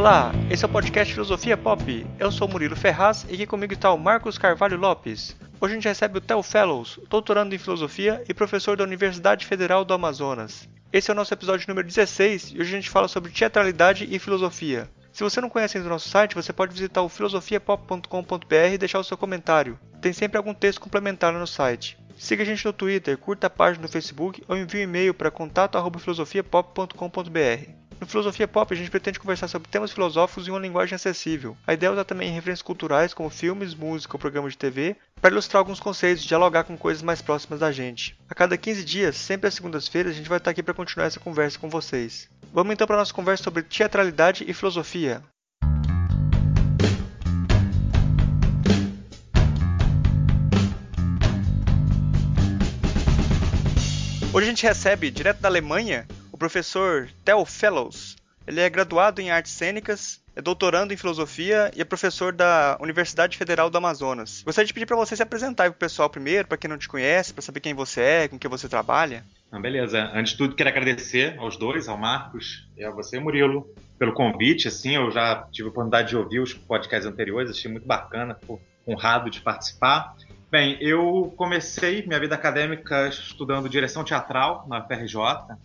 Olá, esse é o podcast Filosofia Pop. Eu sou Murilo Ferraz e aqui comigo está o Marcos Carvalho Lopes. Hoje a gente recebe o Theo Fellows, doutorando em filosofia e professor da Universidade Federal do Amazonas. Esse é o nosso episódio número 16 e hoje a gente fala sobre teatralidade e filosofia. Se você não conhece ainda o nosso site, você pode visitar o filosofiapop.com.br e deixar o seu comentário. Tem sempre algum texto complementar no site. Siga a gente no Twitter, curta a página no Facebook ou envie um e-mail para contato@filosofiapop.com.br. No Filosofia Pop, a gente pretende conversar sobre temas filosóficos em uma linguagem acessível. A ideia é usar também referências culturais, como filmes, música ou programas de TV, para ilustrar alguns conceitos e dialogar com coisas mais próximas da gente. A cada 15 dias, sempre às segundas-feiras, a gente vai estar aqui para continuar essa conversa com vocês. Vamos então para nossa conversa sobre teatralidade e filosofia. Hoje a gente recebe, direto da Alemanha, professor Theo Fellows. Ele é graduado em artes cênicas, é doutorando em filosofia e é professor da Universidade Federal do Amazonas. Gostaria de pedir para você se apresentar para o pessoal primeiro, para quem não te conhece, para saber quem você é, com que você trabalha. Ah, beleza. Antes de tudo, quero agradecer aos dois, ao Marcos e a você, Murilo, pelo convite. Assim, eu já tive a oportunidade de ouvir os podcasts anteriores, achei muito bacana, honrado de participar. Bem, eu comecei minha vida acadêmica estudando direção teatral na FRJ,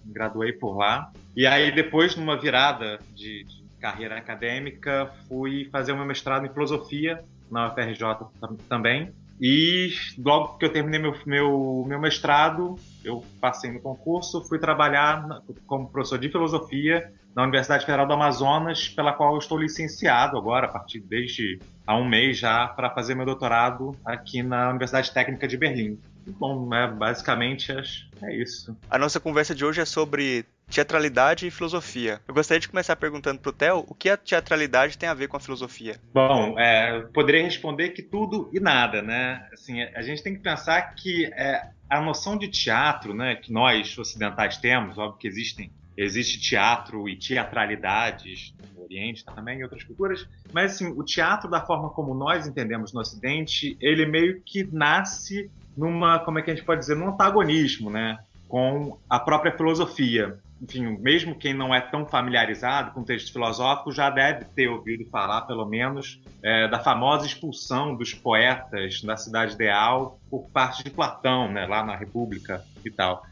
me graduei por lá. E aí, depois, numa virada de, de carreira acadêmica, fui fazer o meu mestrado em filosofia na UFRJ também. E logo que eu terminei meu, meu, meu mestrado, eu passei no concurso, fui trabalhar como professor de filosofia na Universidade Federal do Amazonas, pela qual estou licenciado agora, a partir desde há um mês já, para fazer meu doutorado aqui na Universidade Técnica de Berlim. Bom, é, basicamente é isso. A nossa conversa de hoje é sobre teatralidade e filosofia. Eu gostaria de começar perguntando para o Theo o que a teatralidade tem a ver com a filosofia. Bom, é, poderia responder que tudo e nada, né? Assim, a gente tem que pensar que é, a noção de teatro, né, que nós ocidentais temos, óbvio que existem existe teatro e teatralidades no Oriente também, em outras culturas, mas assim, o teatro da forma como nós entendemos no Ocidente, ele meio que nasce numa, como é que a gente pode dizer, num antagonismo, né, com a própria filosofia. Enfim, mesmo quem não é tão familiarizado com textos filosóficos já deve ter ouvido falar, pelo menos, é, da famosa expulsão dos poetas da cidade ideal por parte de Platão, né, lá na República e tal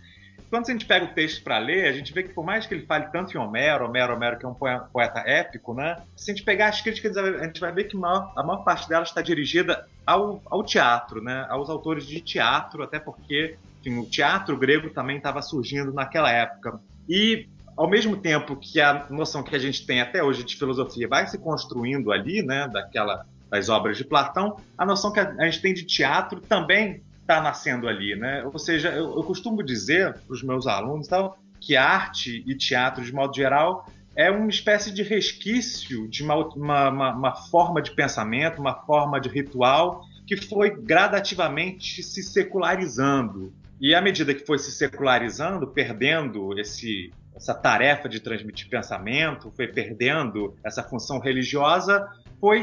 quando a gente pega o texto para ler, a gente vê que por mais que ele fale tanto em Homero, Homero, Homero, que é um poeta épico, né? Se a gente pegar as críticas, a gente vai ver que a maior, a maior parte delas está dirigida ao, ao teatro, né? Aos autores de teatro, até porque enfim, o teatro grego também estava surgindo naquela época. E ao mesmo tempo que a noção que a gente tem até hoje de filosofia vai se construindo ali, né, daquela das obras de Platão, a noção que a gente tem de teatro também está nascendo ali, né? Ou seja, eu, eu costumo dizer para os meus alunos tal, que arte e teatro, de modo geral, é uma espécie de resquício de uma, uma, uma, uma forma de pensamento, uma forma de ritual que foi gradativamente se secularizando. E à medida que foi se secularizando, perdendo esse, essa tarefa de transmitir pensamento, foi perdendo essa função religiosa, foi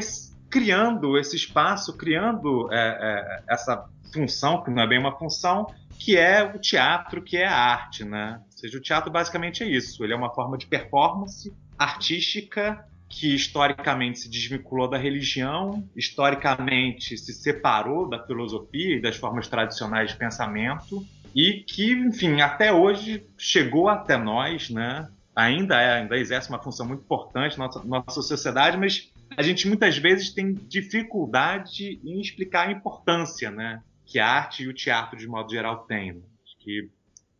criando esse espaço, criando é, é, essa função, que não é bem uma função, que é o teatro, que é a arte, né? Ou seja, o teatro basicamente é isso. Ele é uma forma de performance artística que historicamente se desvinculou da religião, historicamente se separou da filosofia e das formas tradicionais de pensamento e que, enfim, até hoje chegou até nós, né? Ainda é, ainda exerce uma função muito importante na nossa, nossa sociedade, mas a gente muitas vezes tem dificuldade em explicar a importância, né? Que a arte e o teatro, de modo geral, têm. Acho que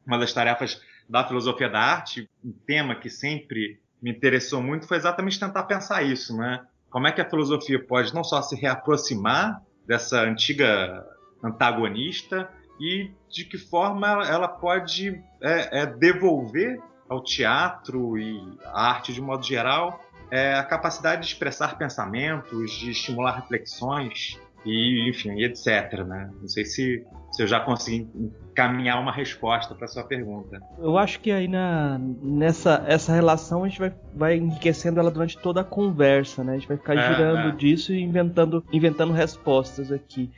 uma das tarefas da filosofia da arte, um tema que sempre me interessou muito, foi exatamente tentar pensar isso, né? Como é que a filosofia pode não só se reaproximar dessa antiga antagonista e de que forma ela pode é, é, devolver ao teatro e à arte de modo geral é a capacidade de expressar pensamentos, de estimular reflexões e, enfim, etc. Né? Não sei se, se eu já consegui encaminhar uma resposta para sua pergunta. Eu acho que aí na, nessa essa relação a gente vai, vai enriquecendo ela durante toda a conversa, né? A gente vai ficar é, girando é. disso e inventando, inventando respostas aqui.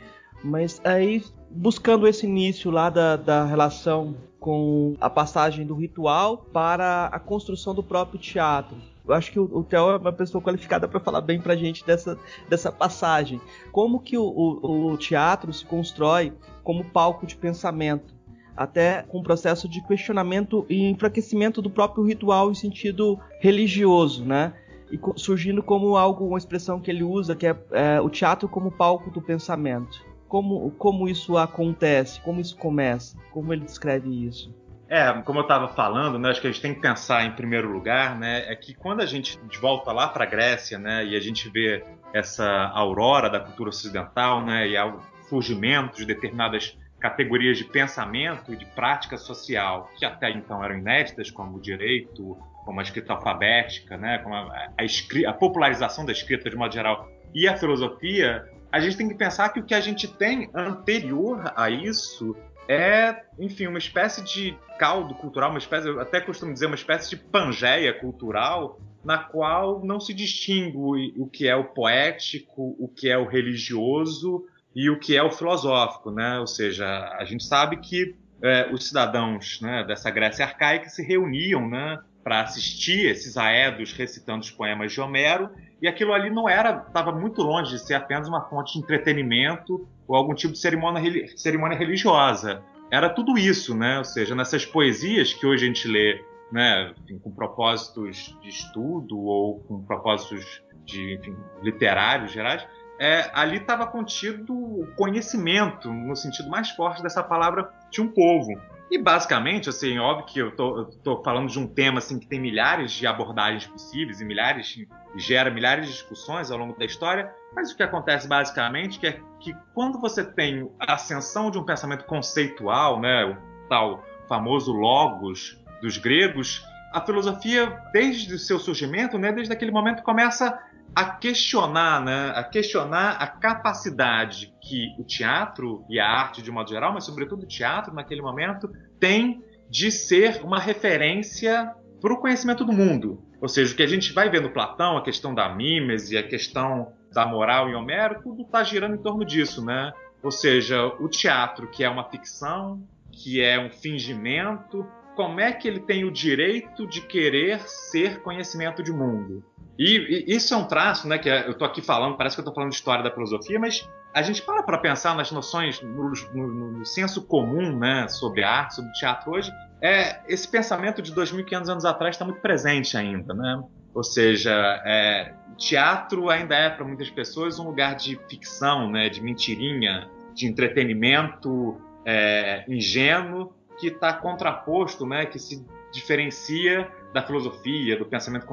Mas aí, buscando esse início lá da, da relação com a passagem do ritual para a construção do próprio teatro Eu acho que o, o Theo é uma pessoa qualificada para falar bem para a gente dessa, dessa passagem. Como que o, o, o teatro se constrói como palco de pensamento, até com um processo de questionamento e enfraquecimento do próprio ritual em sentido religioso, né? E surgindo como algo, uma expressão que ele usa, que é, é o teatro como palco do pensamento. Como, como isso acontece? Como isso começa? Como ele descreve isso? É, como eu estava falando, né, acho que a gente tem que pensar em primeiro lugar, né, é que quando a gente volta lá para a Grécia, né, e a gente vê essa aurora da cultura ocidental, né, e o surgimento de determinadas categorias de pensamento e de prática social que até então eram inéditas, como o direito, como a escrita alfabética, né, como a, a, a popularização da escrita de modo geral e a filosofia, a gente tem que pensar que o que a gente tem anterior a isso é, enfim, uma espécie de caldo cultural, uma espécie, eu até costumo dizer, uma espécie de pangeia cultural, na qual não se distingue o que é o poético, o que é o religioso e o que é o filosófico, né? Ou seja, a gente sabe que é, os cidadãos né, dessa Grécia arcaica se reuniam, né? para assistir esses aedos recitando os poemas de Homero, e aquilo ali não era, estava muito longe de ser apenas uma fonte de entretenimento ou algum tipo de cerimônia, cerimônia religiosa. Era tudo isso, né? Ou seja, nessas poesias que hoje a gente lê, né, enfim, com propósitos de estudo ou com propósitos de enfim, literários gerais, é, ali estava contido o conhecimento, no sentido mais forte dessa palavra, de um povo. E basicamente, assim, óbvio que eu tô, eu tô, falando de um tema assim que tem milhares de abordagens possíveis e milhares gera milhares de discussões ao longo da história, mas o que acontece basicamente é que quando você tem a ascensão de um pensamento conceitual, né, o tal famoso logos dos gregos, a filosofia desde o seu surgimento, né, desde aquele momento começa a questionar, né, a questionar a capacidade que o teatro e a arte de modo geral, mas sobretudo o teatro naquele momento, tem de ser uma referência para o conhecimento do mundo. Ou seja, o que a gente vai ver no Platão, a questão da mímese, a questão da moral em Homero, tudo está girando em torno disso, né? Ou seja, o teatro, que é uma ficção, que é um fingimento, como é que ele tem o direito de querer ser conhecimento de mundo? E, e, isso é um traço, né, que é, eu estou aqui falando, parece que eu estou falando de história da filosofia, mas a gente para para pensar nas noções, no, no, no, senso comum, né, sobre arte, sobre teatro hoje, é, esse pensamento de 2.500 anos atrás está muito presente ainda, né? Ou seja, é, teatro ainda é para muitas pessoas um lugar de ficção, né, de mentirinha, de entretenimento é, ingênuo que está contraposto, né, que se diferencia da filosofia, do pensamento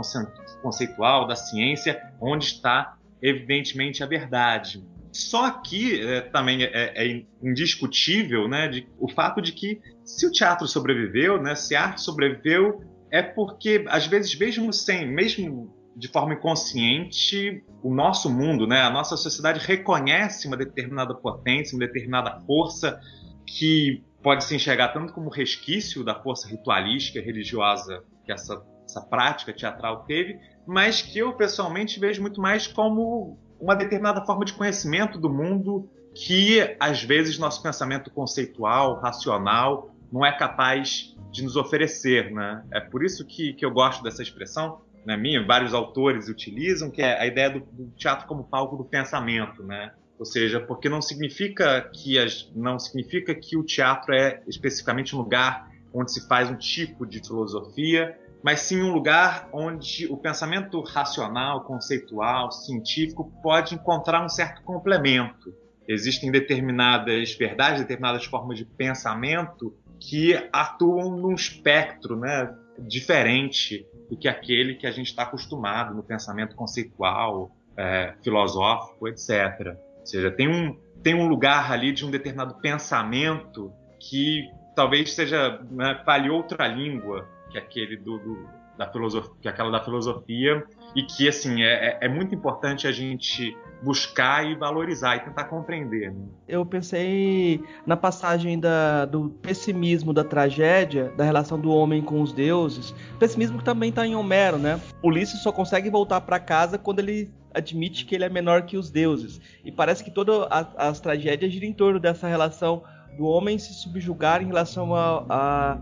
conceitual, da ciência, onde está evidentemente a verdade. Só que é, também é, é, indiscutível né, de, o fato de que se o teatro sobreviveu, né, se a arte sobreviveu, é porque às vezes mesmo sem, mesmo de forma inconsciente, o nosso mundo, né, a nossa sociedade reconhece uma determinada potência, uma determinada força que pode se enxergar tanto como resquício da força ritualística religiosa que essa, essa prática teatral teve, mas que eu pessoalmente vejo muito mais como uma determinada forma de conhecimento do mundo que às vezes nosso pensamento conceitual, racional, não é capaz de nos oferecer, né? É por isso que, que eu gosto dessa expressão, né, minha, vários autores utilizam, que é a ideia do, do teatro como palco do pensamento, né? Ou seja, porque não significa que as, não significa que o teatro é especificamente um lugar onde se faz um tipo de filosofia, mas sim um lugar onde o pensamento racional, conceitual, científico pode encontrar um certo complemento. Existem determinadas verdades, determinadas formas de pensamento que atuam num espectro né, diferente do que aquele que a gente está acostumado no pensamento conceitual, é, filosófico, etc. Seja, tem um, tem um lugar ali de um determinado pensamento que talvez seja né, fale outra língua que aquele do, do, da filosofia, que aquela da filosofia e que assim é, é, é muito importante a gente buscar e valorizar e tentar compreender. Né? Eu pensei na passagem da, do pessimismo da tragédia, da relação do homem com os deuses, pessimismo que também está em Homero, né? Ulisses só consegue voltar para casa quando ele admite que ele é menor que os deuses. E parece que todas as tragédias giram em torno dessa relação do homem se subjugar em relação a, a,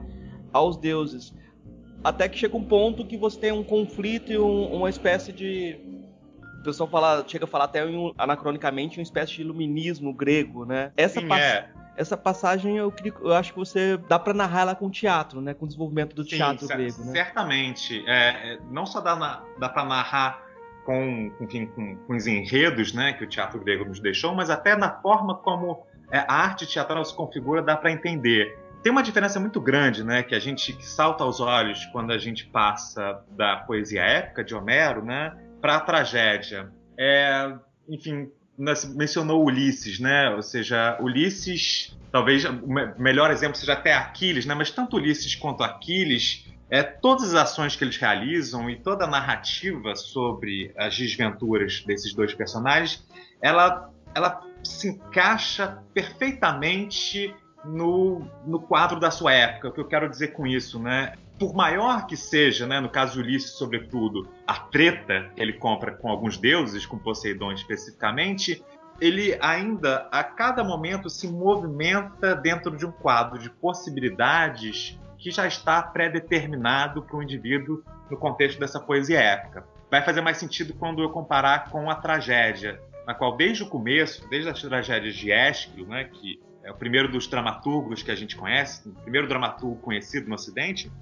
aos deuses. até que chega um ponto que você tem um conflito e um, uma espécie de o pessoal fala, chega a falar até um, anacronicamente uma espécie de iluminismo grego, né? Essa, Sim, pass é. essa passagem eu, eu acho que você dá para narrar ela com teatro, né? Com o desenvolvimento do Sim, teatro grego, né? Certamente. É, é, não só dá, dá para narrar com, enfim, com, com os enredos né, que o teatro grego nos deixou, mas até na forma como é, a arte teatral se configura dá para entender. Tem uma diferença muito grande, né, que a gente que salta aos olhos quando a gente passa da poesia épica de Homero, né, para a tragédia. É, enfim, mencionou Ulisses, né? Ou seja, Ulisses, talvez o me- melhor exemplo seja até Aquiles, né? Mas tanto Ulisses quanto Aquiles, é, todas as ações que eles realizam e toda a narrativa sobre as desventuras desses dois personagens, ela, ela se encaixa perfeitamente no, no quadro da sua época. O que eu quero dizer com isso, né? Por maior que seja, né, no caso de Ulisses, sobretudo, a treta que ele compra com alguns deuses, com Poseidon especificamente, ele ainda, a cada momento, se movimenta dentro de um quadro de possibilidades que já está pré-determinado para o indivíduo no contexto dessa poesia épica. Vai fazer mais sentido quando eu comparar com a tragédia, na qual desde o começo, desde as tragédias de Ésquilo, né, que é o primeiro dos dramaturgos que a gente conhece, o primeiro dramaturgo conhecido no Ocidente,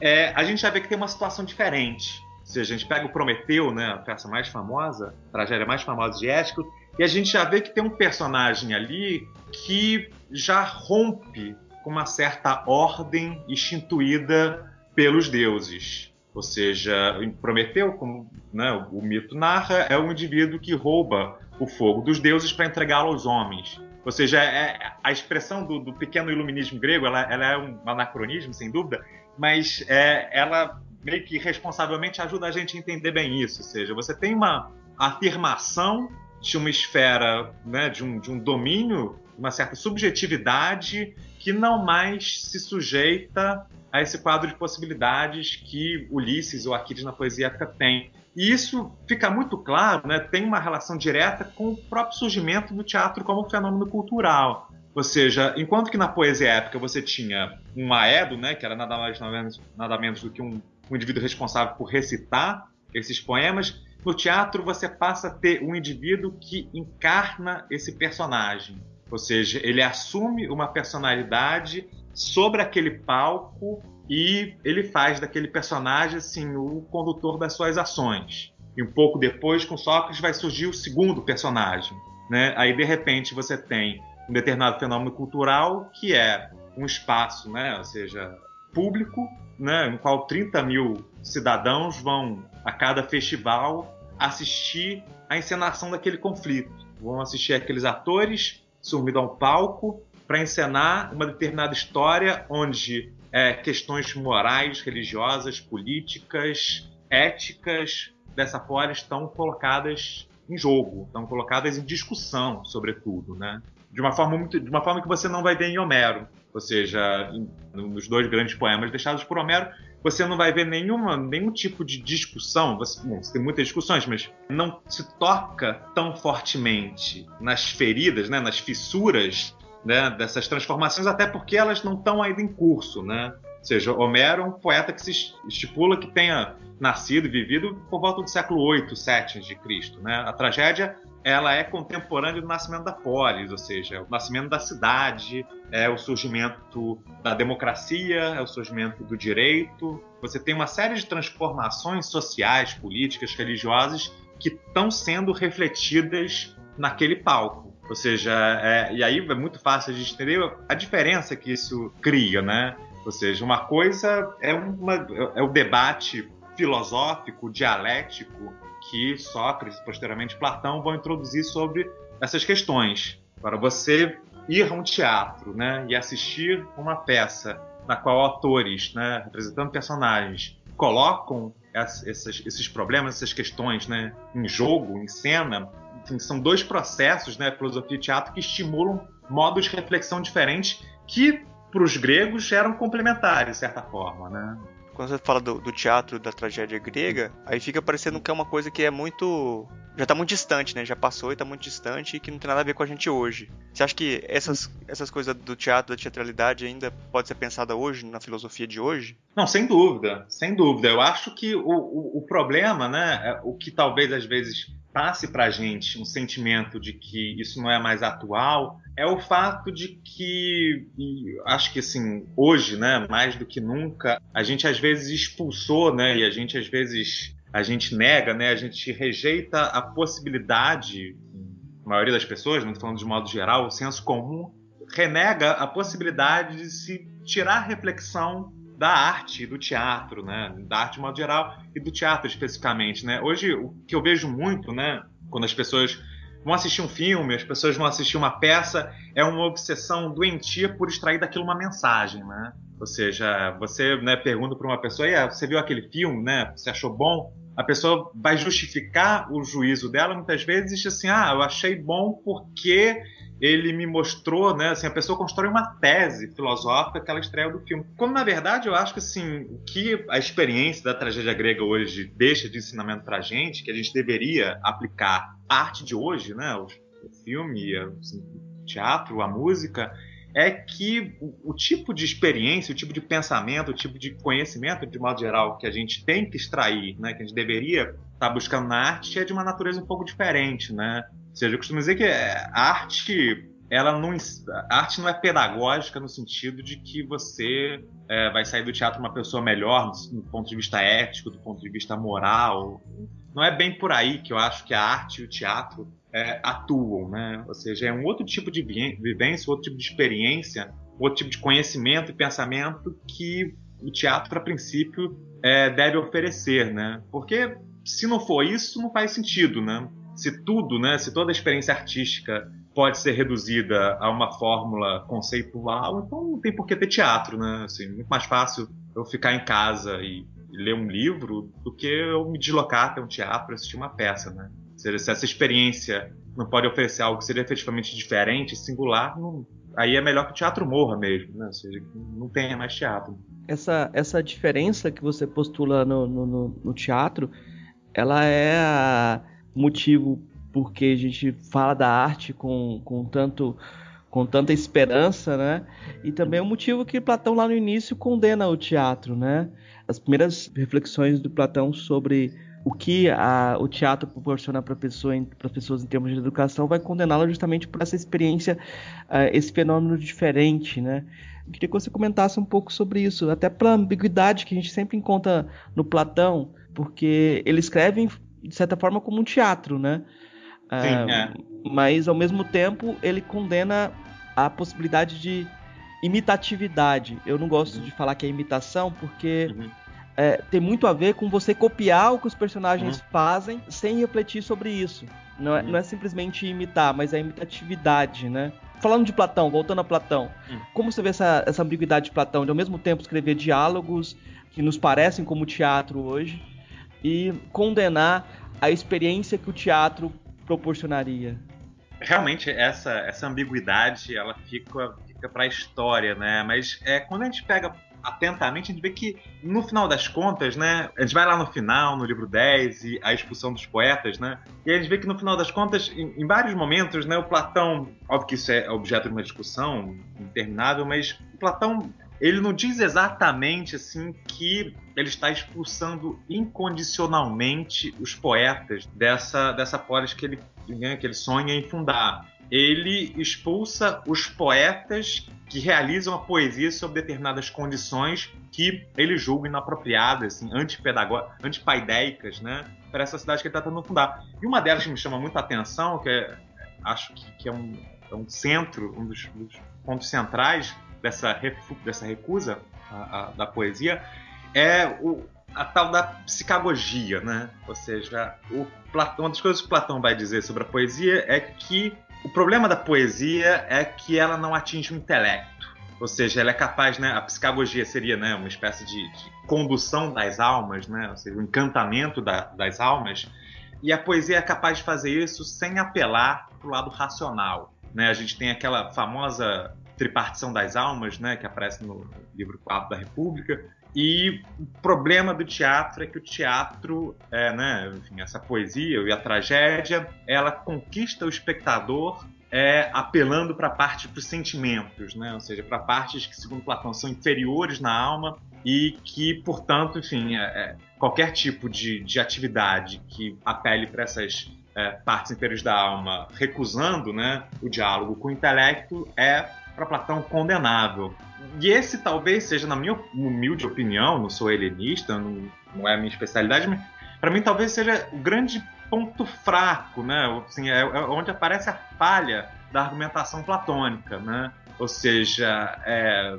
é, a gente já vê que tem uma situação diferente. Seja, a gente pega o Prometeu, né, a peça mais famosa, a tragédia mais famosa de Ésquilo, e a gente já vê que tem um personagem ali que já rompe com uma certa ordem instituída pelos deuses. Ou seja, Prometeu, como né, o mito narra, é um indivíduo que rouba o fogo dos deuses para entregá-lo aos homens. Ou seja, é, a expressão do, do pequeno iluminismo grego ela, ela, é um anacronismo, sem dúvida, mas é, ela meio que responsavelmente ajuda a gente a entender bem isso. Ou seja, você tem uma afirmação de uma esfera, né, de, um, de um domínio, uma certa subjetividade que não mais se sujeita a esse quadro de possibilidades que Ulisses ou Aquiles na poesia épica tem. E isso fica muito claro, né, tem uma relação direta com o próprio surgimento do teatro como fenômeno cultural. Ou seja, enquanto que na poesia épica você tinha um aedo, né, que era nada mais nada menos, nada menos do que um, um indivíduo responsável por recitar esses poemas, no teatro você passa a ter um indivíduo que encarna esse personagem. Ou seja, ele assume uma personalidade sobre aquele palco e ele faz daquele personagem assim o condutor das suas ações. E um pouco depois, com Sócrates, vai surgir o segundo personagem. Né? Aí, de repente, você tem um determinado fenômeno cultural que é um espaço, né? ou seja, público, né? no qual 30 mil cidadãos vão, a cada festival, assistir à encenação daquele conflito. Vão assistir aqueles atores sumidos a um palco para encenar uma determinada história onde é, questões morais, religiosas, políticas, éticas dessa forma estão colocadas em jogo, estão colocadas em discussão, sobretudo, né? De uma forma muito, de uma forma que você não vai ver em Homero, ou seja, em, nos dois grandes poemas deixados por Homero, você não vai ver nenhuma, nenhum tipo de discussão. Você, bom, você tem muitas discussões, mas não se toca tão fortemente nas feridas, né, nas fissuras né, dessas transformações, até porque elas não estão ainda em curso, né? Ou seja, Homero é um poeta que se estipula que tenha nascido e vivido por volta do século 8, 7 de Cristo, né? A tragédia ela é contemporânea do nascimento da polis, ou seja, o nascimento da cidade, é o surgimento da democracia, é o surgimento do direito. Você tem uma série de transformações sociais, políticas, religiosas que estão sendo refletidas naquele palco. Ou seja, é, e aí é muito fácil a gente entender a diferença que isso cria, né? Ou seja, uma coisa é, uma, é o debate filosófico, dialético, que Sócrates, posteriormente Platão, vão introduzir sobre essas questões. Para você ir a um teatro né, e assistir uma peça na qual atores, né, representando personagens, colocam esses, esses problemas, essas questões né, em jogo, em cena, enfim, são dois processos, né, filosofia e teatro, que estimulam modos de reflexão diferentes que, para os gregos, eram complementares, de certa forma. Né? Quando você fala do, do, teatro da tragédia grega, aí fica parecendo que é uma coisa que é muito. já tá muito distante, né? Já passou e tá muito distante e que não tem nada a ver com a gente hoje. Você acha que essas, essas coisas do teatro, da teatralidade ainda pode ser pensada hoje, na filosofia de hoje? Não, sem dúvida, sem dúvida. Eu acho que o, o, o problema, né? É o que talvez às vezes passe para a gente um sentimento de que isso não é mais atual é o fato de que acho que assim hoje né mais do que nunca a gente às vezes expulsou né e a gente às vezes a gente nega né a gente rejeita a possibilidade a maioria das pessoas não falando de modo geral o senso comum renega a possibilidade de se tirar reflexão da arte, do teatro, né? Da arte de modo geral e do teatro especificamente, né? Hoje o que eu vejo muito, né? Quando as pessoas vão assistir um filme, as pessoas vão assistir uma peça, é uma obsessão doentia por extrair daquilo uma mensagem, né? Ou seja, você né, pergunta para uma pessoa, você viu aquele filme, né? Você achou bom? A pessoa vai justificar o juízo dela muitas vezes assim, ah, eu achei bom porque ele me mostrou, né, assim, a pessoa constrói uma tese filosófica que ela extrai do filme. Como na verdade eu acho que assim, o que a experiência da tragédia grega hoje deixa de ensinamento pra gente, que a gente deveria aplicar a arte de hoje, né, o filme, assim, o teatro, a música, é que o, o, tipo de experiência, o tipo de pensamento, o tipo de conhecimento, de modo geral, que a gente tem que extrair, né, que a gente deveria estar tá buscando na arte, é de uma natureza um pouco diferente, né? Ou seja, eu costumo dizer que a arte ela não, a arte não é pedagógica no sentido de que você é, vai sair do teatro uma pessoa melhor do ponto de vista ético, do ponto de vista moral. Não é bem por aí que eu acho que a arte e o teatro é, atuam, né? Ou seja, é um outro tipo de vivência, outro tipo de experiência, outro tipo de conhecimento e pensamento que o teatro, a princípio, é, deve oferecer, né? Porque se não for isso, não faz sentido, né? se tudo, né, se toda a experiência artística pode ser reduzida a uma fórmula conceitual, então não tem por que ter teatro, né? Assim, muito mais fácil eu ficar em casa e ler um livro do que eu me deslocar até um teatro e assistir uma peça, né? Seja, se essa experiência não pode oferecer algo que seria efetivamente diferente, singular, não, aí é melhor que o teatro morra mesmo, né? Ou seja, não tenha mais teatro. Essa, essa diferença que você postula no, no, no teatro, ela é motivo porque a gente fala da arte com, com tanto com tanta esperança, né? E também é o motivo que Platão lá no início condena o teatro, né? As primeiras reflexões do Platão sobre o que a, o teatro proporciona para pessoa, as pessoas em termos de educação vai condená-la justamente por essa experiência, uh, esse fenômeno diferente, né? Eu queria que você comentasse um pouco sobre isso, até pela ambiguidade que a gente sempre encontra no Platão, porque ele escreve de certa forma como um teatro, né? Sim, ah, é. Mas ao mesmo tempo ele condena a possibilidade de imitatividade. Eu não gosto de falar que é imitação porque uhum. É, tem muito a ver com você copiar o que os personagens uhum. fazem sem refletir sobre isso. Não é, uhum. não é simplesmente imitar, mas é imitatividade, né? Falando de Platão, voltando a Platão, uhum. como você vê essa, essa ambiguidade de Platão de ao mesmo tempo escrever diálogos que nos parecem como teatro hoje e condenar a experiência que o teatro proporcionaria. Realmente essa essa ambiguidade ela fica fica para a história, né? Mas é quando a gente pega atentamente, a gente vê que, no final das contas, né? A gente vai lá no final, no livro 10, e a expulsão dos poetas, né? E a gente vê que, no final das contas, em, em vários momentos, né? O Platão, óbvio que isso é objeto de uma discussão interminável, mas o Platão ele não diz exatamente assim que ele está expulsando incondicionalmente os poetas dessa, dessa polis que ele, que ele sonha em fundar. Ele expulsa os poetas que realizam a poesia sob determinadas condições que ele julga inapropriadas, assim, antipaideicas, né, para essa cidade que ele está tentando fundar. E uma delas que me chama muita atenção, que é, acho que, que é, um, é, um, centro, um dos, dos pontos centrais dessa, dessa recusa a, a, da poesia é o, a tal da psicagogia, né? Ou seja, o Platão, uma das coisas que Platão vai dizer sobre a poesia é que o problema da poesia é que ela não atinge o intelecto. Ou seja, ela é capaz, né? A psicagogia seria, né, uma espécie de, de condução das almas, né? Ou seja, o encantamento da, das almas. E a poesia é capaz de fazer isso sem apelar para o lado racional. Né? A gente tem aquela famosa tripartição das almas, né, que aparece no livro 4 da República, E o problema do teatro é que o teatro, é, né, enfim, essa poesia e a tragédia, ela conquista o espectador é, apelando para a parte dos sentimentos, né? ou seja, para partes que, segundo Platão, são inferiores na alma e que, portanto, enfim, é, é, qualquer tipo de, de atividade que apele para essas é, partes inferiores da alma, recusando né, o diálogo com o intelecto, é para Platão condenável. E esse talvez seja, na minha humilde opinião, não sou helenista, não, não é a minha especialidade, mas para mim talvez seja o grande ponto fraco, né? Assim, é, é, onde aparece a falha da argumentação platônica, né? Ou seja, é,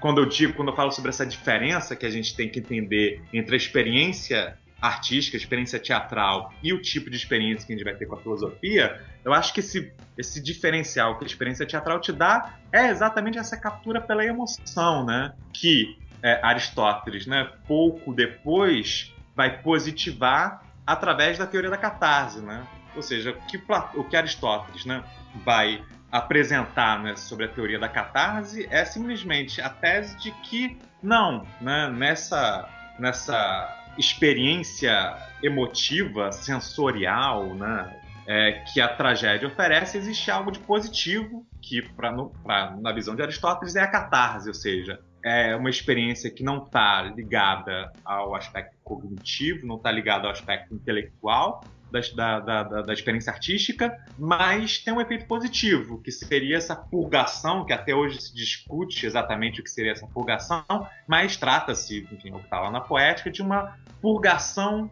quando eu digo, quando eu falo sobre essa diferença que a gente tem que entender entre a experiência artística, experiência teatral e o tipo de experiência que a gente vai ter com a filosofia, eu acho que esse, esse diferencial que a experiência teatral te dá é exatamente essa captura pela emoção, né? Que é, Aristóteles, né, pouco depois, vai positivar através da teoria da catarse, né? Ou seja, que, o que Aristóteles né, vai apresentar né, sobre a teoria da catarse é simplesmente a tese de que não, né, nessa, nessa experiência emotiva, sensorial, né, é, que a tragédia oferece, existe algo de positivo que, pra, pra, na visão de Aristóteles, é a catarse, ou seja, é uma experiência que não está ligada ao aspecto cognitivo, não está ligada ao aspecto intelectual da, da, da, da, experiência artística, mas tem um efeito positivo, que seria essa purgação, que até hoje se discute exatamente o que seria essa purgação, mas trata-se, enfim, o que está lá na poética, de uma purgação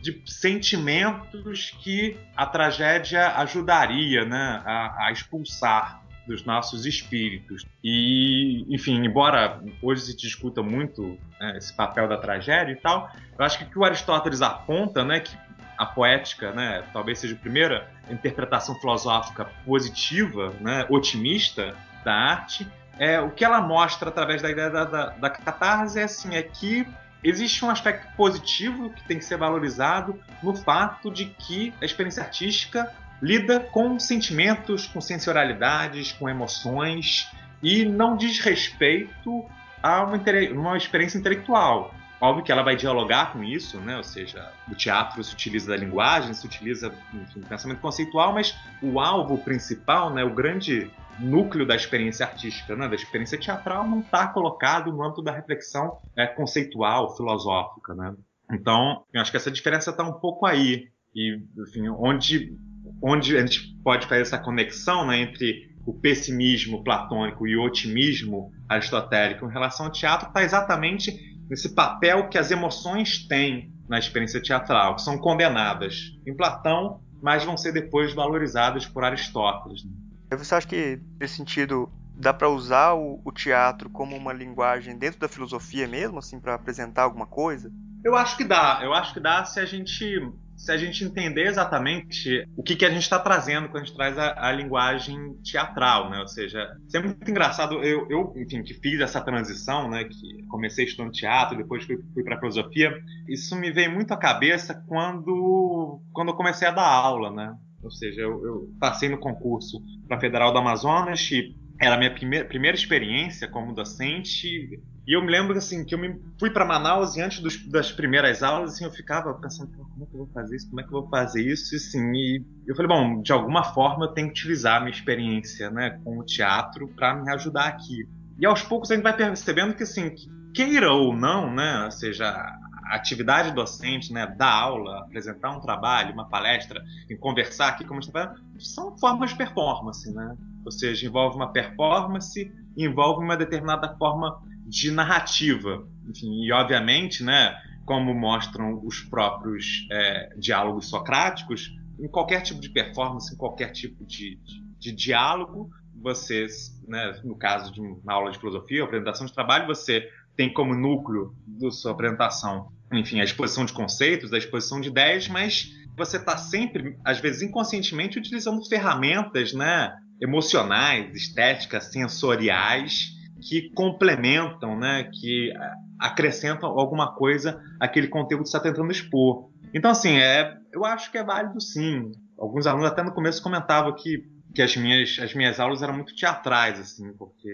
de sentimentos que a tragédia ajudaria né, a, a expulsar dos nossos espíritos. E, enfim, embora hoje se discuta muito né, esse papel da tragédia e tal, eu acho que o que o Aristóteles aponta, né, que a poética, né, talvez seja a primeira interpretação filosófica positiva, né, otimista da arte, é o que ela mostra através da ideia da, da, da catarse é assim, é que existe um aspecto positivo que tem que ser valorizado no fato de que a experiência artística lida com sentimentos, com sensorialidades, com emoções e não diz respeito a uma, uma experiência intelectual. Óbvio que ela vai dialogar com isso, né? ou seja, o teatro se utiliza da linguagem, se utiliza enfim, do pensamento conceitual, mas o alvo principal, né, o grande núcleo da experiência artística, né, da experiência teatral, não está colocado no âmbito da reflexão é, conceitual, filosófica. Né? Então, eu acho que essa diferença está um pouco aí. E, enfim, onde onde a gente pode fazer essa conexão né, entre o pessimismo platônico e o otimismo aristotélico em relação ao teatro está exatamente nesse papel que as emoções têm na experiência teatral, que são condenadas em Platão, mas vão ser depois valorizadas por Aristóteles. Né? Você acha que, nesse sentido, dá para usar o, o, teatro como uma linguagem dentro da filosofia mesmo, assim, para apresentar alguma coisa? Eu acho que dá. Eu acho que dá se a gente se a gente entender exatamente o que, que a gente está trazendo quando a gente traz a, a, linguagem teatral, né? Ou seja, é muito engraçado. Eu, eu, enfim, que fiz essa transição, né? Que comecei estudando teatro, depois fui, fui para filosofia. Isso me veio muito à cabeça quando, quando eu comecei a dar aula, né? Ou seja, eu, eu passei no concurso para Federal do Amazonas e era a minha primeira, primeira experiência como docente e eu me lembro assim que eu me fui para Manaus e antes dos, das primeiras aulas assim eu ficava pensando como é que eu vou fazer isso, como é que eu vou fazer isso, e assim, e eu falei bom, de alguma forma eu tenho que utilizar a minha experiência, né, com o teatro para me ajudar aqui. E aos poucos a gente vai percebendo que assim, queira ou não, né, ou seja, a atividade docente, né, dar aula, apresentar um trabalho, uma palestra, conversar aqui como está são formas de performance, né? Ou seja, envolve uma performance, envolve uma determinada forma de narrativa. Enfim, e obviamente, né, como mostram os próprios é, diálogos socráticos, em qualquer tipo de performance, em qualquer tipo de, de, de diálogo, vocês, né, no caso de uma aula de filosofia, apresentação de trabalho, você tem como núcleo da sua apresentação, enfim, a exposição de conceitos, a exposição de ideias, mas você está sempre, às vezes inconscientemente, utilizando ferramentas, né, emocionais, estéticas, sensoriais, que complementam, né, que acrescentam alguma coisa àquele conteúdo que está tentando expor. Então, assim, é, eu acho que é válido sim. Alguns alunos até no começo comentavam que que as minhas, as minhas aulas eram muito teatrais, assim, porque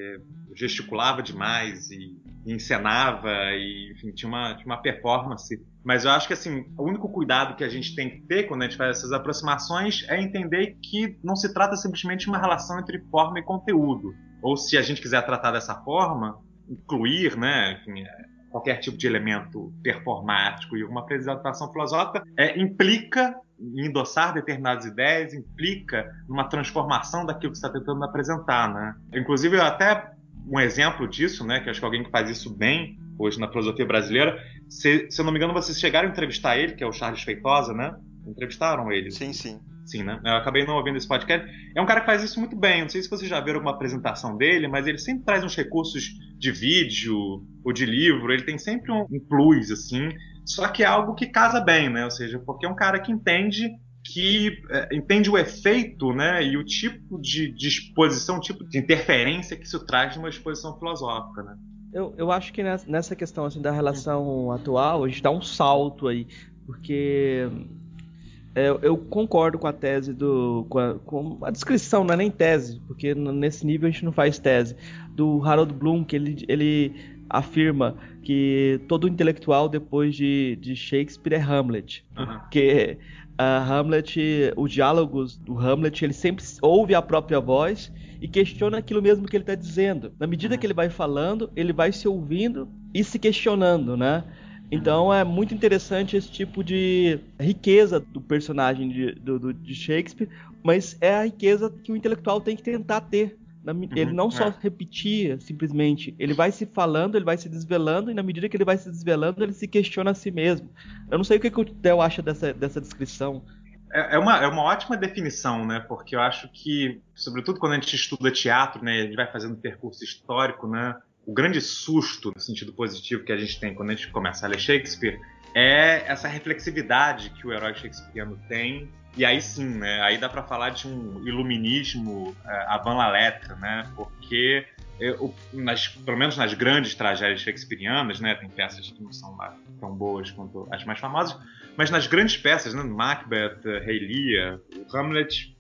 eu gesticulava demais e, e encenava e, enfim, tinha uma, tinha uma performance. Mas eu acho que, assim, o único cuidado que a gente tem que ter quando a gente faz essas aproximações é entender que não se trata simplesmente de uma relação entre forma e conteúdo. Ou se a gente quiser tratar dessa forma, incluir, né, enfim, qualquer tipo de elemento performático e uma apresentação filosófica é, implica endossar determinadas ideias, implica numa transformação daquilo que está tentando apresentar, né? Inclusive, até um exemplo disso, né, que acho que alguém que faz isso bem hoje na filosofia brasileira, se, se eu não me engano, vocês chegaram a entrevistar ele, que é o Charles Feitosa, né? Entrevistaram ele. Sim, sim. Sim, né? Eu acabei não ouvindo esse podcast. É um cara que faz isso muito bem. Não sei se vocês já viram alguma apresentação dele, mas ele sempre traz uns recursos de vídeo ou de livro. Ele tem sempre um, plus, assim. Só que é algo que casa bem, né? Ou seja, porque é um cara que entende que é, entende o efeito né, e o tipo de, de exposição, o tipo de interferência que isso traz numa exposição filosófica. Né? Eu, eu acho que nessa questão assim, da relação atual, a gente dá um salto aí, porque é, eu concordo com a tese do. Com a, com a, descrição, não é nem tese, porque nesse nível a gente não faz tese. Do Harold Bloom, que ele, ele afirma que todo intelectual depois de, de Shakespeare é Hamlet. Uhum. Porque uh, Hamlet, os diálogos do Hamlet, ele sempre ouve a própria voz e questiona aquilo mesmo que ele está dizendo. Na medida que ele vai falando, ele vai se ouvindo e se questionando, né? Então é muito interessante esse tipo de riqueza do personagem de, do, de Shakespeare, mas é a riqueza que o intelectual tem que tentar ter. Ele uhum, não só é. repetir simplesmente, ele vai se falando, ele vai se desvelando, e na medida que ele vai se desvelando, ele se questiona a si mesmo. Eu não sei o que, que o Theo acha dessa, dessa descrição. É, é uma, é uma ótima definição, né? Porque eu acho que, sobretudo quando a gente estuda teatro, né? A gente vai fazendo percurso histórico, né? O grande susto, no sentido positivo, que a gente tem quando a gente começa a ler Shakespeare é essa reflexividade que o herói shakespeariano tem. E aí sim, né? Aí dá para falar de um iluminismo uh, avant la lettre, né? Porque eu, nas, pelo menos nas grandes tragédias shakespearianas, né, tem peças que não são tão boas quanto as mais famosas, mas nas grandes peças, né, Macbeth, Rei Lear, Hamlet,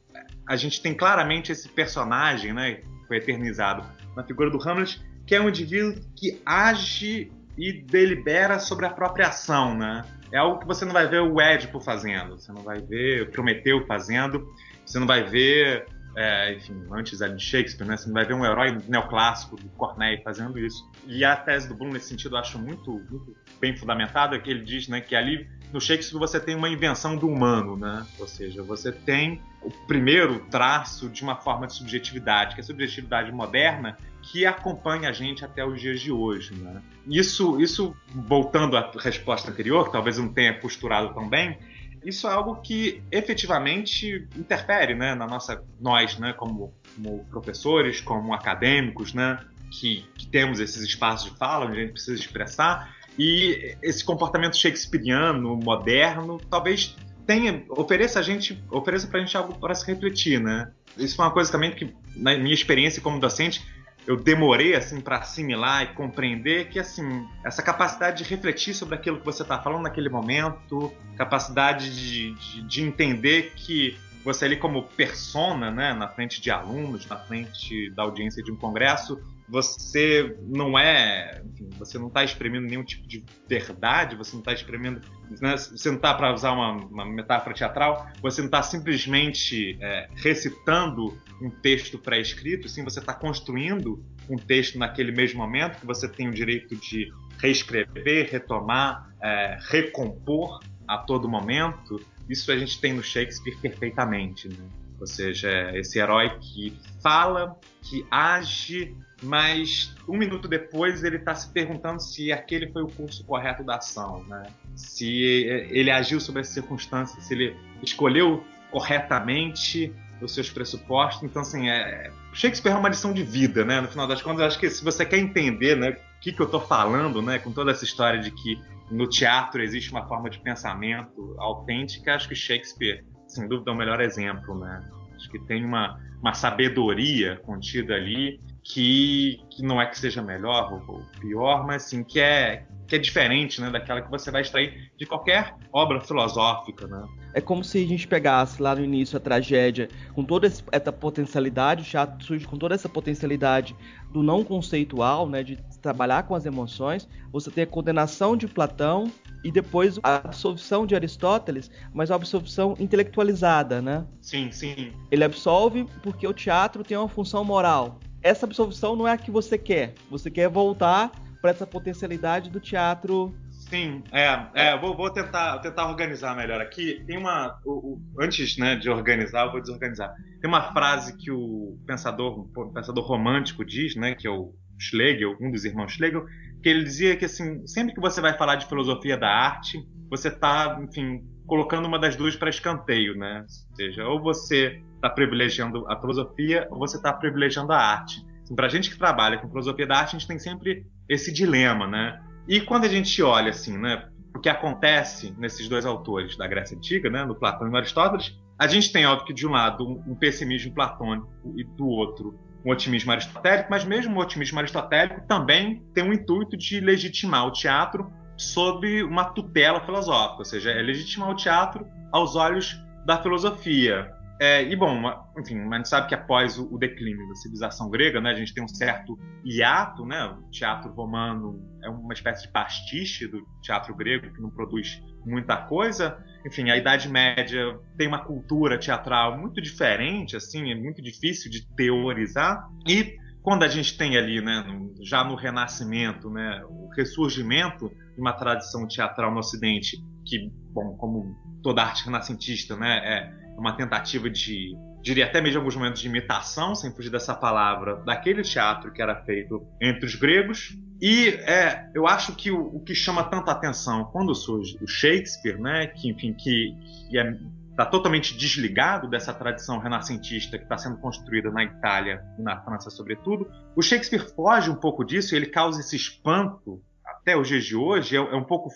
a gente tem claramente esse personagem, né, que foi eternizado na figura do Hamlet, que é um indivíduo que age e delibera sobre a própria ação, né? É algo que você não vai ver o Édipo fazendo, você não vai ver Prometeu fazendo, você não vai ver, é, enfim, antes de Shakespeare, né? Você não vai ver um herói neoclássico do Corneille fazendo isso. E a tese do Bloom nesse sentido eu acho muito, muito bem fundamentada, que ele diz, né, que ali no Shakespeare você tem uma invenção do humano, né? Ou seja, você tem o primeiro traço de uma forma de subjetividade, que é a subjetividade moderna, que acompanha a gente até os dias de hoje. Né? Isso, isso, voltando à resposta anterior, que talvez não tenha posturado tão bem, isso é algo que efetivamente interfere né, na nossa, nós, né, como, como professores, como acadêmicos, né, que, que, temos esses espaços de fala onde a gente precisa expressar, e esse comportamento shakespeariano, moderno, talvez tenha, ofereça a gente, ofereça pra gente algo para se refletir, né? Isso foi uma coisa também que, na minha experiência como docente, eu demorei assim para assimilar e compreender que assim essa capacidade de refletir sobre aquilo que você está falando naquele momento, capacidade de, de, de, entender que você ali como persona, né, na frente de alunos, na frente da audiência de um congresso, você não é, enfim, você não está exprimindo nenhum tipo de verdade, você não está exprimindo, né, você não está para usar uma, uma, metáfora teatral, você não está simplesmente é, recitando um texto pré-escrito, sim, você está construindo um texto naquele mesmo momento que você tem o direito de reescrever, retomar, é, recompor a todo momento. Isso a gente tem no Shakespeare perfeitamente, né? Ou seja, esse herói que fala, que age, mas um minuto depois ele está se perguntando se aquele foi o curso correto da ação, né? Se ele agiu sob as circunstâncias, se ele escolheu corretamente os seus pressupostos. Então, assim, é... Shakespeare é uma lição de vida, né? No final das contas, acho que se você quer entender, né, o que, que eu estou falando, né, com toda essa história de que no teatro existe uma forma de pensamento autêntica, acho que Shakespeare, sem dúvida, é o melhor exemplo, né? Acho que tem uma, uma sabedoria contida ali que, que não é que seja melhor ou, pior, mas assim, que é, que é diferente né, daquela que você vai extrair de qualquer obra filosófica. Né? É como se a gente pegasse lá no início a tragédia com toda essa potencialidade, o teatro surge com toda essa potencialidade do não conceitual, né, de trabalhar com as emoções. Você tem a condenação de Platão e depois a absolvição de Aristóteles, mas a absolvição intelectualizada, né? Sim, sim. Ele absolve porque o teatro tem uma função moral essa absolvição não é a que você quer. Você quer voltar para essa potencialidade do teatro. Sim, é, é vou, vou tentar, tentar organizar melhor aqui. Tem uma. O, o, antes né, de organizar, eu vou desorganizar. Tem uma frase que o pensador, o pensador romântico diz, né, que é o Schlegel, um dos irmãos Schlegel, que ele dizia que assim, sempre que você vai falar de filosofia da arte, você está, enfim, colocando uma das duas para escanteio, né? Ou seja, ou você está privilegiando a filosofia ou você está privilegiando a arte. Assim, para a gente que trabalha com filosofia da arte, a gente tem sempre esse dilema, né? E quando a gente olha assim, né, o que acontece nesses dois autores da Grécia Antiga, né, no Platão e no Aristóteles, a gente tem, óbvio que de um lado um, pessimismo platônico e do outro um otimismo aristotélico, mas mesmo o otimismo aristotélico também tem o intuito de legitimar o teatro sob uma tutela filosófica, ou seja, é legitimar o teatro aos olhos da filosofia. É, e bom, enfim, a gente sabe que após o, declínio da civilização grega, né, a gente tem um certo hiato, né? O teatro romano é uma espécie de pastiche do teatro grego que não produz muita coisa. Enfim, a Idade Média tem uma cultura teatral muito diferente, assim, é muito difícil de teorizar. E quando a gente tem ali, né, já no Renascimento, né, o ressurgimento de uma tradição teatral no Ocidente, que, bom, como toda arte renascentista, né, é uma tentativa de, diria até mesmo alguns momentos de imitação, sem fugir dessa palavra, daquele teatro que era feito entre os gregos. E é, eu acho que o, o que chama tanta atenção quando surge o Shakespeare, né, que enfim que, que é está totalmente desligado dessa tradição renascentista que está sendo construída na Itália e na França, sobretudo. O Shakespeare foge um pouco disso e ele causa esse espanto até os dias de hoje. É, é um pouco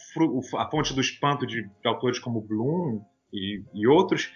a fonte do espanto de, de autores como Bloom e, e outros,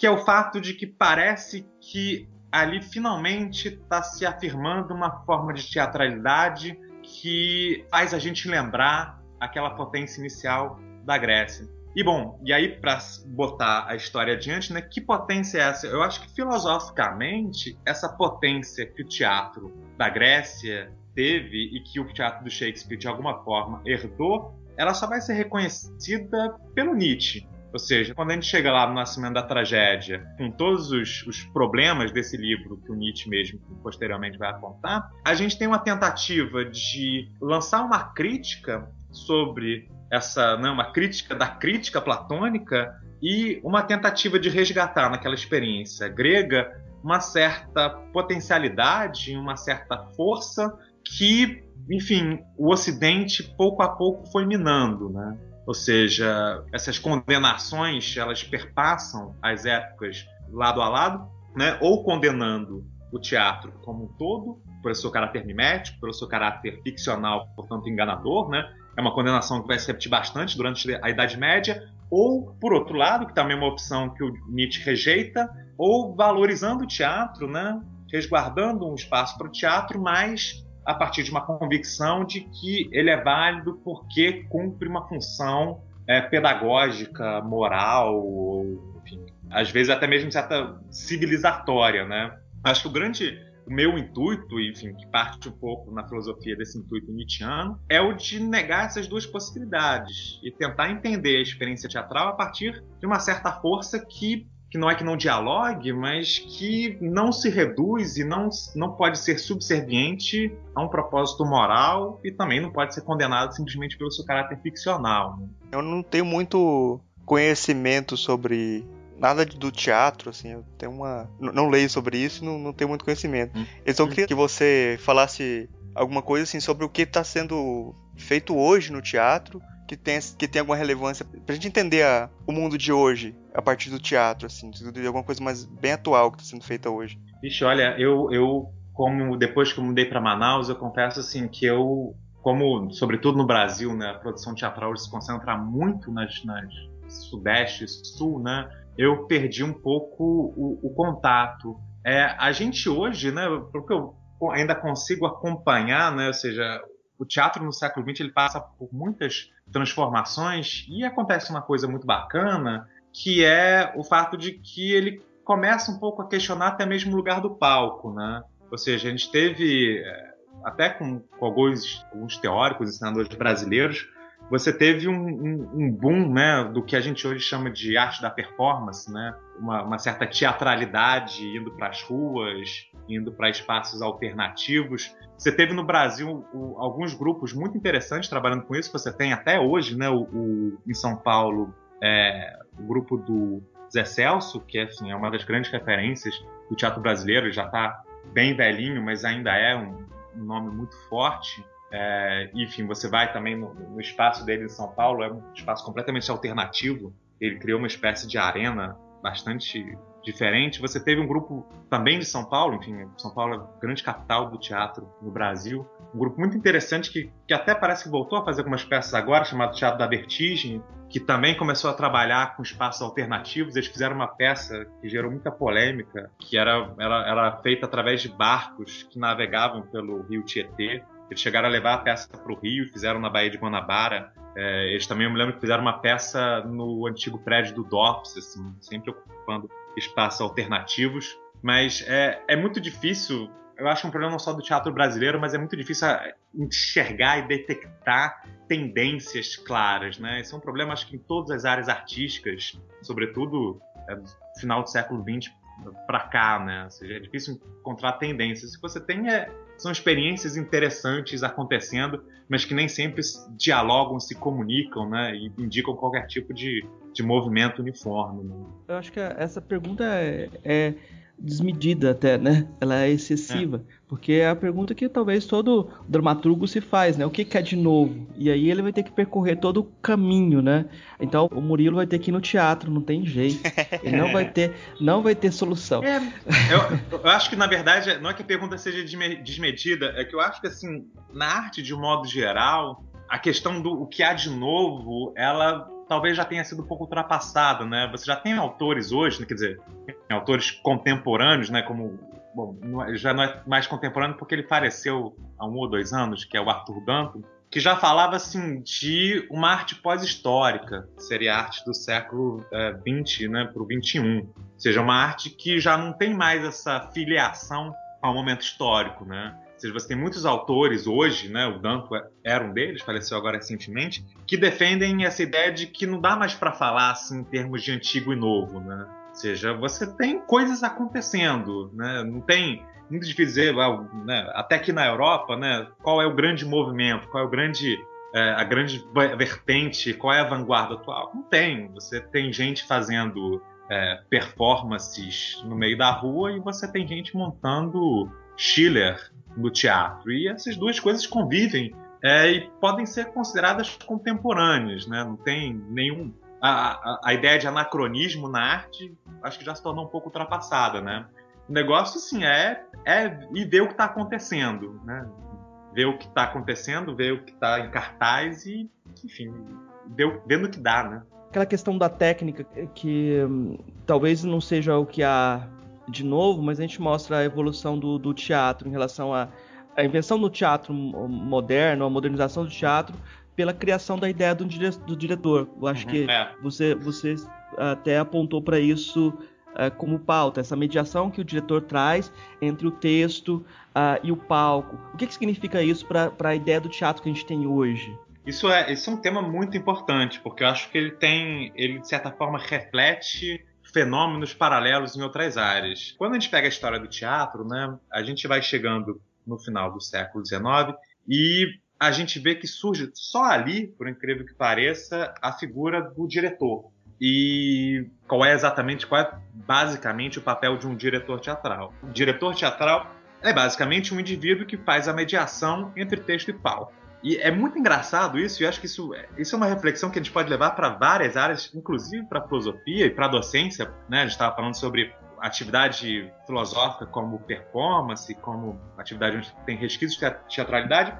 que é o fato de que parece que ali finalmente está se afirmando uma forma de teatralidade que faz a gente lembrar aquela potência inicial da Grécia. E bom, e aí para botar a história adiante, né, que potência é essa? Eu acho que filosoficamente essa potência que o teatro da Grécia teve e que o teatro do Shakespeare de alguma forma herdou, ela só vai ser reconhecida pelo Nietzsche. Ou seja, quando a gente chega lá no Nascimento da Tragédia, com todos os, os, problemas desse livro que o Nietzsche mesmo posteriormente vai apontar, a gente tem uma tentativa de lançar uma crítica sobre essa, né, uma crítica da crítica platônica e uma tentativa de resgatar naquela experiência grega uma certa potencialidade, uma certa força que, enfim, o Ocidente pouco a pouco foi minando, né? Ou seja, essas condenações elas perpassam as épocas lado a lado, né? ou condenando o teatro como um todo, pelo seu caráter mimético, pelo seu caráter ficcional, portanto enganador, né? É uma condenação que vai se repetir bastante durante a Idade Média, ou, por outro lado, que também é uma opção que o Nietzsche rejeita, ou valorizando o teatro, né? resguardando um espaço para o teatro, mas a partir de uma convicção de que ele é válido porque cumpre uma função é, pedagógica, moral, enfim, às vezes até mesmo certa civilizatória, né? Acho que o grande o meu intuito, enfim, que parte um pouco na filosofia desse intuito nietzschiano, é o de negar essas duas possibilidades e tentar entender a experiência teatral a partir de uma certa força que que não é que não dialogue, mas que não se reduz e não, não pode ser subserviente a um propósito moral e também não pode ser condenado simplesmente pelo seu caráter ficcional. Né? Eu não tenho muito conhecimento sobre nada do teatro, assim, eu tenho uma. Não leio sobre isso, não, não tenho muito conhecimento. Hum. Então eu queria que você falasse alguma coisa assim sobre o que está sendo feito hoje no teatro que tem, que tem alguma relevância pra gente entender a, o mundo de hoje a partir do teatro, assim, de alguma coisa mais bem atual que está sendo feita hoje. Vixe, olha, eu, eu como depois que eu mudei para Manaus, eu confesso assim que eu, como sobretudo no Brasil, né, a produção teatral se concentra muito nas, nas sudeste, sul, né, eu perdi um pouco o, o contato. É, a gente hoje, né, porque eu ainda consigo acompanhar, né? Ou seja, o teatro no século XX ele passa por muitas transformações e acontece uma coisa muito bacana, que é o fato de que ele começa um pouco a questionar até mesmo o lugar do palco, né? Ou seja, a gente teve, é, até com, com alguns, alguns teóricos, ensinadores brasileiros, você teve um, um, um, boom né, do que a gente hoje chama de arte da performance, né? uma, uma certa teatralidade indo para as ruas, indo para espaços alternativos. Você teve no Brasil o, alguns grupos muito interessantes trabalhando com isso. Você tem até hoje, né, o, o em São Paulo, é, o grupo do Zé Celso, que assim, é uma das grandes referências do teatro brasileiro. Ele já está bem velhinho, mas ainda é um, um nome muito forte. É, enfim, você vai também no, no, espaço dele em São Paulo, é um espaço completamente alternativo. Ele criou uma espécie de arena bastante diferente. Você teve um grupo também de São Paulo, enfim, São Paulo é a grande capital do teatro no Brasil. Um grupo muito interessante que, que até parece que voltou a fazer algumas peças agora, chamado Teatro da Vertigem, que também começou a trabalhar com espaços alternativos. Eles fizeram uma peça que gerou muita polêmica, que era, era, era feita através de barcos que navegavam pelo rio Tietê. Eles chegaram a levar a peça para o Rio, fizeram na Baía de Guanabara. É, eles também, eu me lembro fizeram uma peça no antigo prédio do DOPS, assim, sempre ocupando espaços alternativos. Mas é, é muito difícil, eu acho um problema não só do teatro brasileiro, mas é muito difícil é, enxergar e detectar tendências claras, né? Esse é um problema, acho que em todas as áreas artísticas, sobretudo é, final do século XX para cá, né? Ou seja, é difícil encontrar tendências. O que você tem é são experiências interessantes acontecendo, mas que nem sempre dialogam, se comunicam, né? E indicam qualquer tipo de, de movimento uniforme. Né? Eu acho que essa pergunta é, é desmedida até, né? Ela é excessiva, é. porque é a pergunta que talvez todo dramaturgo se faz, né? O que, que é de novo? E aí ele vai ter que percorrer todo o caminho, né? Então o Murilo vai ter que ir no teatro, não tem jeito. Ele não vai ter, não vai ter solução. É, eu, eu, acho que na verdade não é que a pergunta seja desmedida, é que eu acho que assim na arte de um modo geral a questão do o que há de novo, ela talvez já tenha sido um pouco ultrapassada, né? Você já tem autores hoje, né? quer dizer, autores contemporâneos, né? Como bom, é, já não é mais contemporâneo porque ele faleceu há um ou dois anos, que é o Arthur Danto, que já falava assim de uma arte pós-histórica, seria a arte do século XX, é, né, para o XXI, ou seja, uma arte que já não tem mais essa filiação ao momento histórico, né? Seja, você tem muitos autores hoje, né, o Danto era um deles, faleceu agora recentemente, que defendem essa ideia de que não dá mais para falar assim em termos de antigo e novo, né? Ou seja, você tem coisas acontecendo, né? Não tem muito difícil dizer, né, até aqui na Europa, né, qual é o grande movimento, qual é o grande é, a grande vertente, qual é a vanguarda atual? Não tem. Você tem gente fazendo é, performances no meio da rua e você tem gente montando Schiller no teatro. E essas duas coisas convivem é, e podem ser consideradas contemporâneas, né? Não tem nenhum. A, a, a, ideia de anacronismo na arte acho que já se tornou um pouco ultrapassada, né? O negócio, assim, é, é ir ver o que está acontecendo, né? Ver o que está acontecendo, ver o que está em cartaz e, enfim, ver, vendo o que dá, né? Aquela questão da técnica que hum, talvez não seja o que a de novo, mas a gente mostra a evolução do, do teatro em relação à a, a, invenção do teatro moderno, a modernização do teatro, pela criação da ideia do, dire, do diretor. Eu acho uhum, que é. você, você até apontou para isso uh, como pauta, essa mediação que o diretor traz entre o texto uh, e o palco. O que, que significa isso para a ideia do teatro que a gente tem hoje? Isso é, isso é um tema muito importante, porque eu acho que ele tem, ele de certa forma reflete fenômenos paralelos em outras áreas. Quando a gente pega a história do teatro, né, a gente vai chegando no final do século XIX e a gente vê que surge só ali, por incrível que pareça, a figura do diretor. E qual é exatamente, qual é basicamente o papel de um diretor teatral? O diretor teatral é basicamente um indivíduo que faz a mediação entre texto e palco. E é muito engraçado isso, e eu acho que isso, isso é uma reflexão que a gente pode levar para várias áreas, inclusive para a filosofia e para a docência. Né? A gente estava falando sobre atividade filosófica como performance, como atividade onde tem resquícios de teatralidade.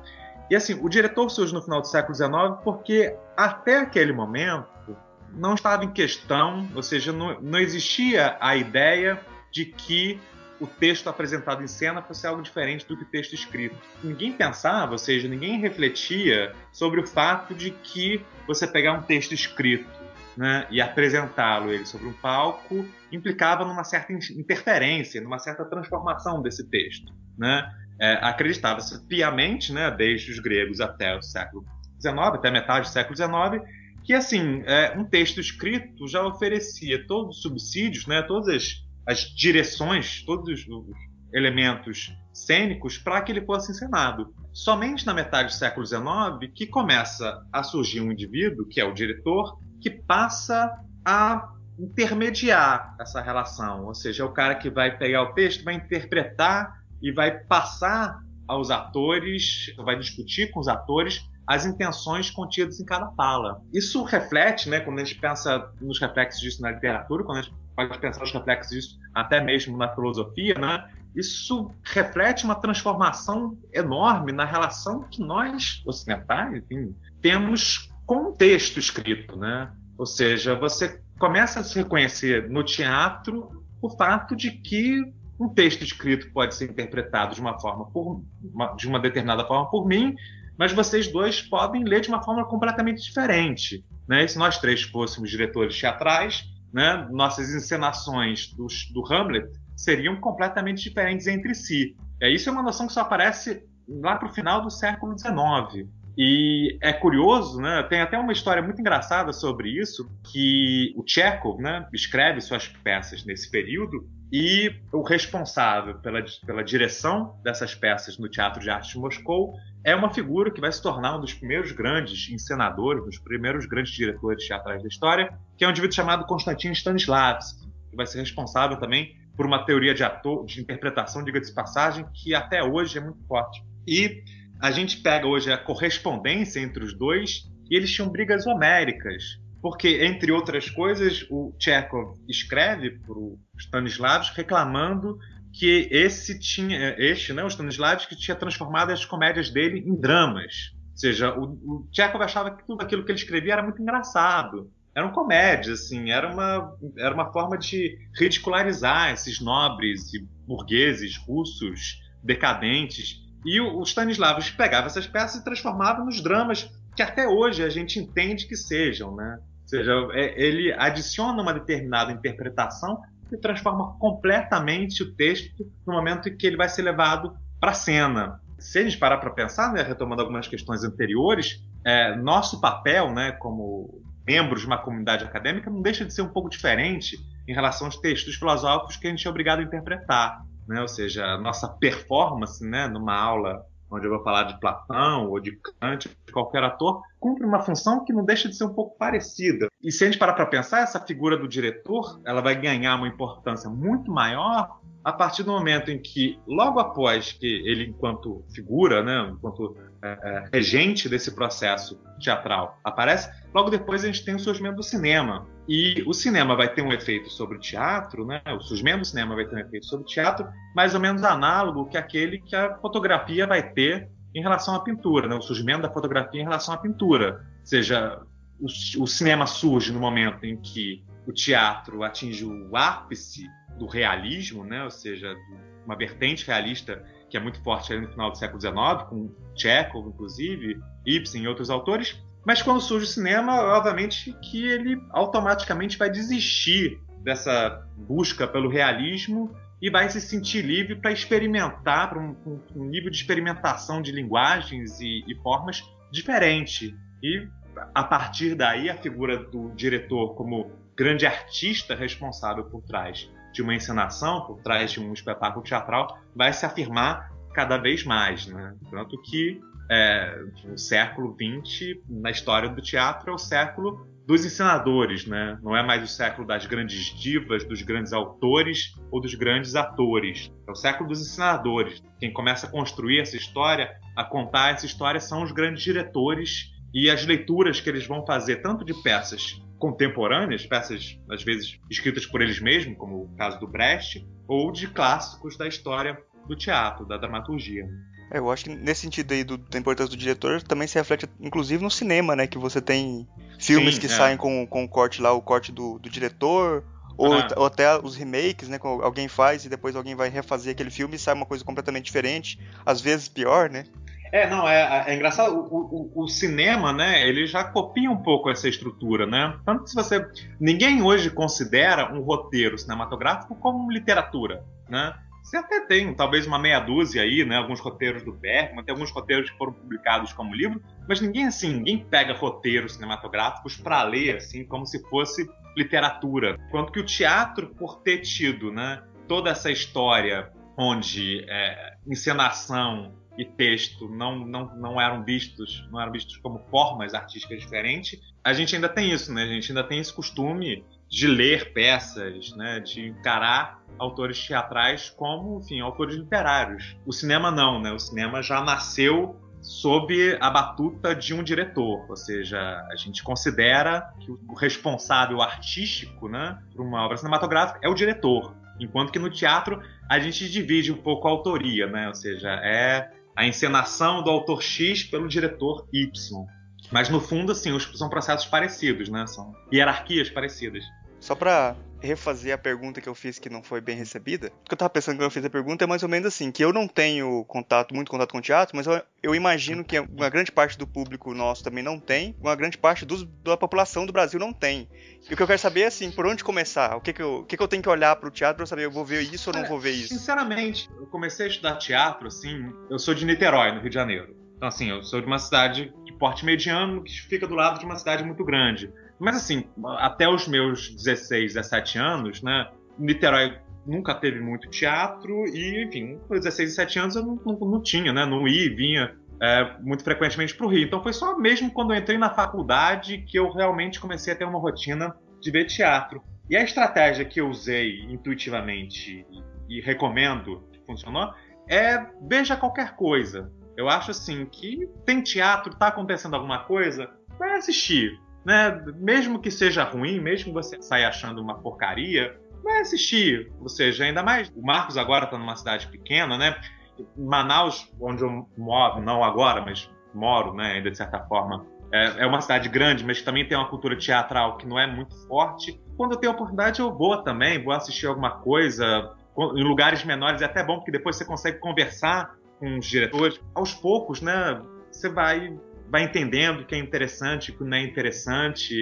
E assim, o diretor surge no final do século XIX porque até aquele momento não estava em questão, ou seja, não, não existia a ideia de que o texto apresentado em cena fosse algo diferente do que o texto escrito. Ninguém pensava, ou seja, ninguém refletia sobre o fato de que você pegar um texto escrito né, e apresentá-lo ele sobre um palco implicava numa certa interferência, numa certa transformação desse texto. Né? É, Acreditava-se piamente, né, desde os gregos até o século XIX, até metade do século XIX, que assim é, um texto escrito já oferecia todos os subsídios, né, todas as, as direções, todos os elementos cênicos para que ele fosse encenado. Somente na metade do século XIX que começa a surgir um indivíduo, que é o diretor, que passa a intermediar essa relação, ou seja, é o cara que vai pegar o texto, vai interpretar e vai passar aos atores, vai discutir com os atores as intenções contidas em cada fala. Isso reflete, né, quando a gente pensa nos reflexos disso na literatura, quando a gente pode pensar nos reflexos disso até mesmo na filosofia, né, isso reflete uma transformação enorme na relação que nós, ocidentais, enfim, temos com o texto escrito, né? Ou seja, você começa a se reconhecer no teatro o fato de que um texto escrito pode ser interpretado de uma forma por, uma, de uma determinada forma por mim, mas vocês dois podem ler de uma forma completamente diferente. Né? E se nós três fôssemos diretores teatrais, né, nossas encenações do, do Hamlet seriam completamente diferentes entre si. É, isso é uma noção que só aparece lá para o final do século XIX. E é curioso, né? Tem até uma história muito engraçada sobre isso, que o Chekhov, né, escreve suas peças nesse período e o responsável pela, pela direção dessas peças no Teatro de Arte de Moscou é uma figura que vai se tornar um dos primeiros grandes encenadores, um dos primeiros grandes diretores teatrais da história, que é um indivíduo chamado Konstantin Stanislavski, que vai ser responsável também por uma teoria de, ator, de interpretação, diga de passagem, que até hoje é muito forte. E a gente pega hoje a correspondência entre os dois e eles tinham brigas homéricas. Porque, entre outras coisas, o Chekhov escreve para o Stanislavski reclamando que esse tinha, este, né, o Stanislavski tinha transformado as comédias dele em dramas. Ou seja, o, o Chekhov achava que tudo aquilo que ele escrevia era muito engraçado. Eram comédias, assim, era uma, era uma forma de ridicularizar esses nobres e burgueses russos decadentes. E o, o Stanislavski pegava essas peças e transformava nos dramas que até hoje a gente entende que sejam, né? Seja, é, ele adiciona uma determinada interpretação e transforma completamente o texto no momento em que ele vai ser levado para a cena. Se a gente parar para pensar, né, retomando algumas questões anteriores, é, nosso papel, né, como membros de uma comunidade acadêmica, não deixa de ser um pouco diferente em relação aos textos filosóficos que a gente é obrigado a interpretar. Né? Ou seja, a nossa performance né, numa aula onde eu vou falar de Platão ou de Kant, de qualquer ator, cumpre uma função que não deixa de ser um pouco parecida. E se a gente parar para pensar, essa figura do diretor, ela vai ganhar uma importância muito maior a partir do momento em que, logo após que ele, enquanto figura, né, enquanto é, é, regente desse processo teatral, aparece, logo depois a gente tem o surgimento do cinema. E o cinema vai ter um efeito sobre o teatro, né? o surgimento do cinema vai ter um efeito sobre o teatro, mais ou menos análogo que aquele que a fotografia vai ter em relação à pintura, né? o surgimento da fotografia em relação à pintura. Ou seja, o, o cinema surge no momento em que o teatro atinge o ápice do realismo, né? ou seja, uma vertente realista que é muito forte no final do século XIX, com Chekhov, inclusive, Ibsen e outros autores. Mas quando surge o cinema, obviamente que ele automaticamente vai desistir dessa busca pelo realismo e vai se sentir livre para experimentar, para um, um, nível de experimentação de linguagens e, e formas diferente. E a partir daí, a figura do diretor como grande artista responsável por trás de uma encenação, por trás de um espetáculo teatral, vai se afirmar cada vez mais. Né? Tanto que é, o século XX, na história do teatro, é o século dos encenadores, né? Não é mais o século das grandes divas, dos grandes autores ou dos grandes atores. É o século dos encenadores. Quem começa a construir essa história, a contar essa história, são os grandes diretores e as leituras que eles vão fazer, tanto de peças contemporâneas, peças às vezes escritas por eles mesmos, como o caso do Brecht, ou de clássicos da história do teatro, da dramaturgia. É, eu acho que nesse sentido aí do, da importância do diretor também se reflete, inclusive no cinema, né? Que você tem filmes Sim, que é. saem com, com o corte lá, o corte do, do diretor, Ou, ah. ou, até os remakes, né? Que alguém faz e depois alguém vai refazer aquele filme e sai uma coisa completamente diferente. Às vezes pior, né? É, não, é, é engraçado, o, o, o, cinema, né, ele já copia um pouco essa estrutura, né? Tanto que se você. Ninguém hoje considera um roteiro cinematográfico como literatura, né? Você até tem, talvez, uma meia dúzia aí, né? Alguns roteiros do Bergman, tem alguns roteiros que foram publicados como livro, mas ninguém, assim, ninguém pega roteiros cinematográficos para ler, assim, como se fosse literatura. Quanto que o teatro, por ter tido, né? Toda essa história onde é, encenação e texto não, não, não eram vistos não eram vistos como formas artísticas diferentes a gente ainda tem isso né? A gente ainda tem esse costume de ler peças né? De encarar autores teatrais como enfim autores literários. O cinema não né? O cinema já nasceu sob a batuta de um diretor, ou seja, a gente considera que o responsável artístico, né, por uma obra cinematográfica é o diretor, enquanto que no teatro a gente divide um pouco a autoria, né, ou seja, é a encenação do autor X pelo diretor Y. Mas no fundo, assim, são processos parecidos, né? São hierarquias parecidas. Só para refazer a pergunta que eu fiz que não foi bem recebida, o que eu tava pensando quando eu fiz a pergunta é mais ou menos assim, que eu não tenho contato, muito contato com teatro, mas eu, eu imagino que uma grande parte do público nosso também não tem, uma grande parte dos, da população do Brasil não tem. E o que eu quero saber é assim, por onde começar? O que, que, eu, o que, que eu tenho que olhar para o teatro para saber, eu vou ver isso ou não vou ver isso? Sinceramente, eu comecei a estudar teatro, assim, eu sou de Niterói, no Rio de Janeiro. Então, assim, eu sou de uma cidade de porte mediano que fica do lado de uma cidade muito grande. Mas assim, até os meus 16, 17 anos, né? Niterói nunca teve muito teatro e, enfim, com 16, 17 anos eu não, não, não tinha, né? Não ia, vinha é, muito frequentemente para o Rio. Então foi só mesmo quando eu entrei na faculdade que eu realmente comecei a ter uma rotina de ver teatro. E a estratégia que eu usei intuitivamente e, e recomendo, que funcionou, é veja qualquer coisa. Eu acho assim que tem teatro, tá acontecendo alguma coisa, vai assistir né? Mesmo que seja ruim, mesmo que você saia achando uma porcaria, vai assistir. Ou seja, ainda mais. O Marcos agora está numa cidade pequena, né? Manaus, onde eu moro, não agora, mas moro, né? Ainda de certa forma. É, é uma cidade grande, mas também tem uma cultura teatral que não é muito forte. Quando eu tenho oportunidade, eu vou também, vou assistir alguma coisa. Em lugares menores é até bom, porque depois você consegue conversar com os diretores. Aos poucos, né? Você vai vai entendendo o que é interessante, o que não é interessante.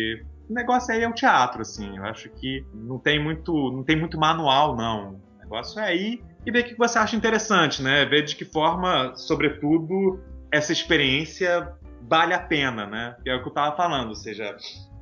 O negócio aí é o teatro, assim. Eu acho que não tem muito, não tem muito manual, não. O negócio é ir e ver o que você acha interessante, né? Ver de que forma, sobretudo, essa experiência vale a pena, né? É o que eu estava falando, ou seja,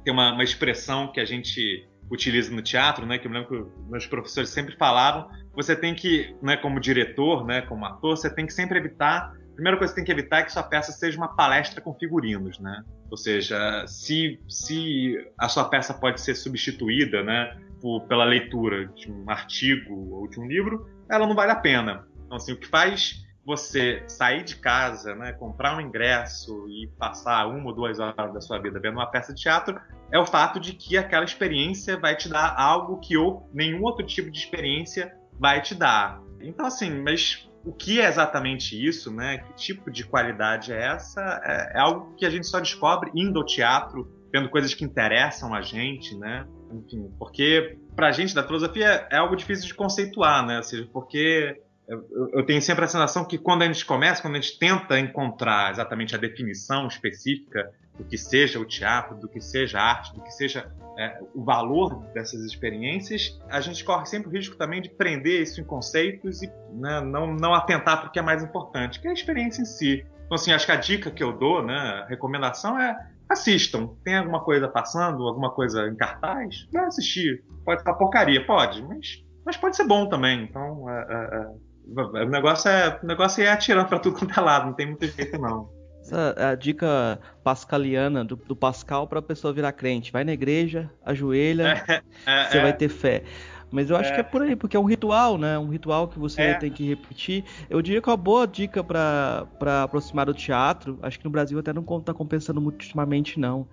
tem uma, uma, expressão que a gente utiliza no teatro, né? Que eu lembro que meus professores sempre falaram. Você tem que, né, como diretor, né, como ator, você tem que sempre evitar primeira coisa que tem que evitar é que sua peça seja uma palestra com figurinos, né? Ou seja, se, se a sua peça pode ser substituída, né, por, pela leitura de um artigo ou de um livro, ela não vale a pena. Então, assim, o que faz você sair de casa, né, comprar um ingresso e passar uma ou duas horas da sua vida vendo uma peça de teatro é o fato de que aquela experiência vai te dar algo que ou nenhum outro tipo de experiência vai te dar. Então, assim, mas o que é exatamente isso, né? Que tipo de qualidade é essa? É, é, algo que a gente só descobre indo ao teatro, vendo coisas que interessam a gente, né? Enfim, porque pra gente da filosofia é algo difícil de conceituar, né? Ou seja, porque eu, eu tenho sempre a sensação que quando a gente começa, quando a gente tenta encontrar exatamente a definição específica do que seja o teatro, do que seja a arte, do que seja é, o valor dessas experiências, a gente corre sempre o risco também de prender isso em conceitos e né, não, não atentar para o que é mais importante, que é a experiência em si. Então, assim, acho que a dica que eu dou, né, a recomendação é assistam. Tem alguma coisa passando, alguma coisa em cartaz? Vai assistir. Pode estar porcaria, pode, mas, mas pode ser bom também. Então, é, é, é o negócio é, o negócio é atirando para tudo quanto é lado, não tem muito jeito não. Essa é a dica pascaliana do, do Pascal para a pessoa virar crente. Vai na igreja, ajoelha, é, é, você é. vai ter fé. Mas eu acho que é por aí, porque é um ritual, né? Um ritual que você tem que repetir. Eu diria que é uma boa dica para aproximar do teatro. Acho que no Brasil até não está compensando muito ultimamente, não.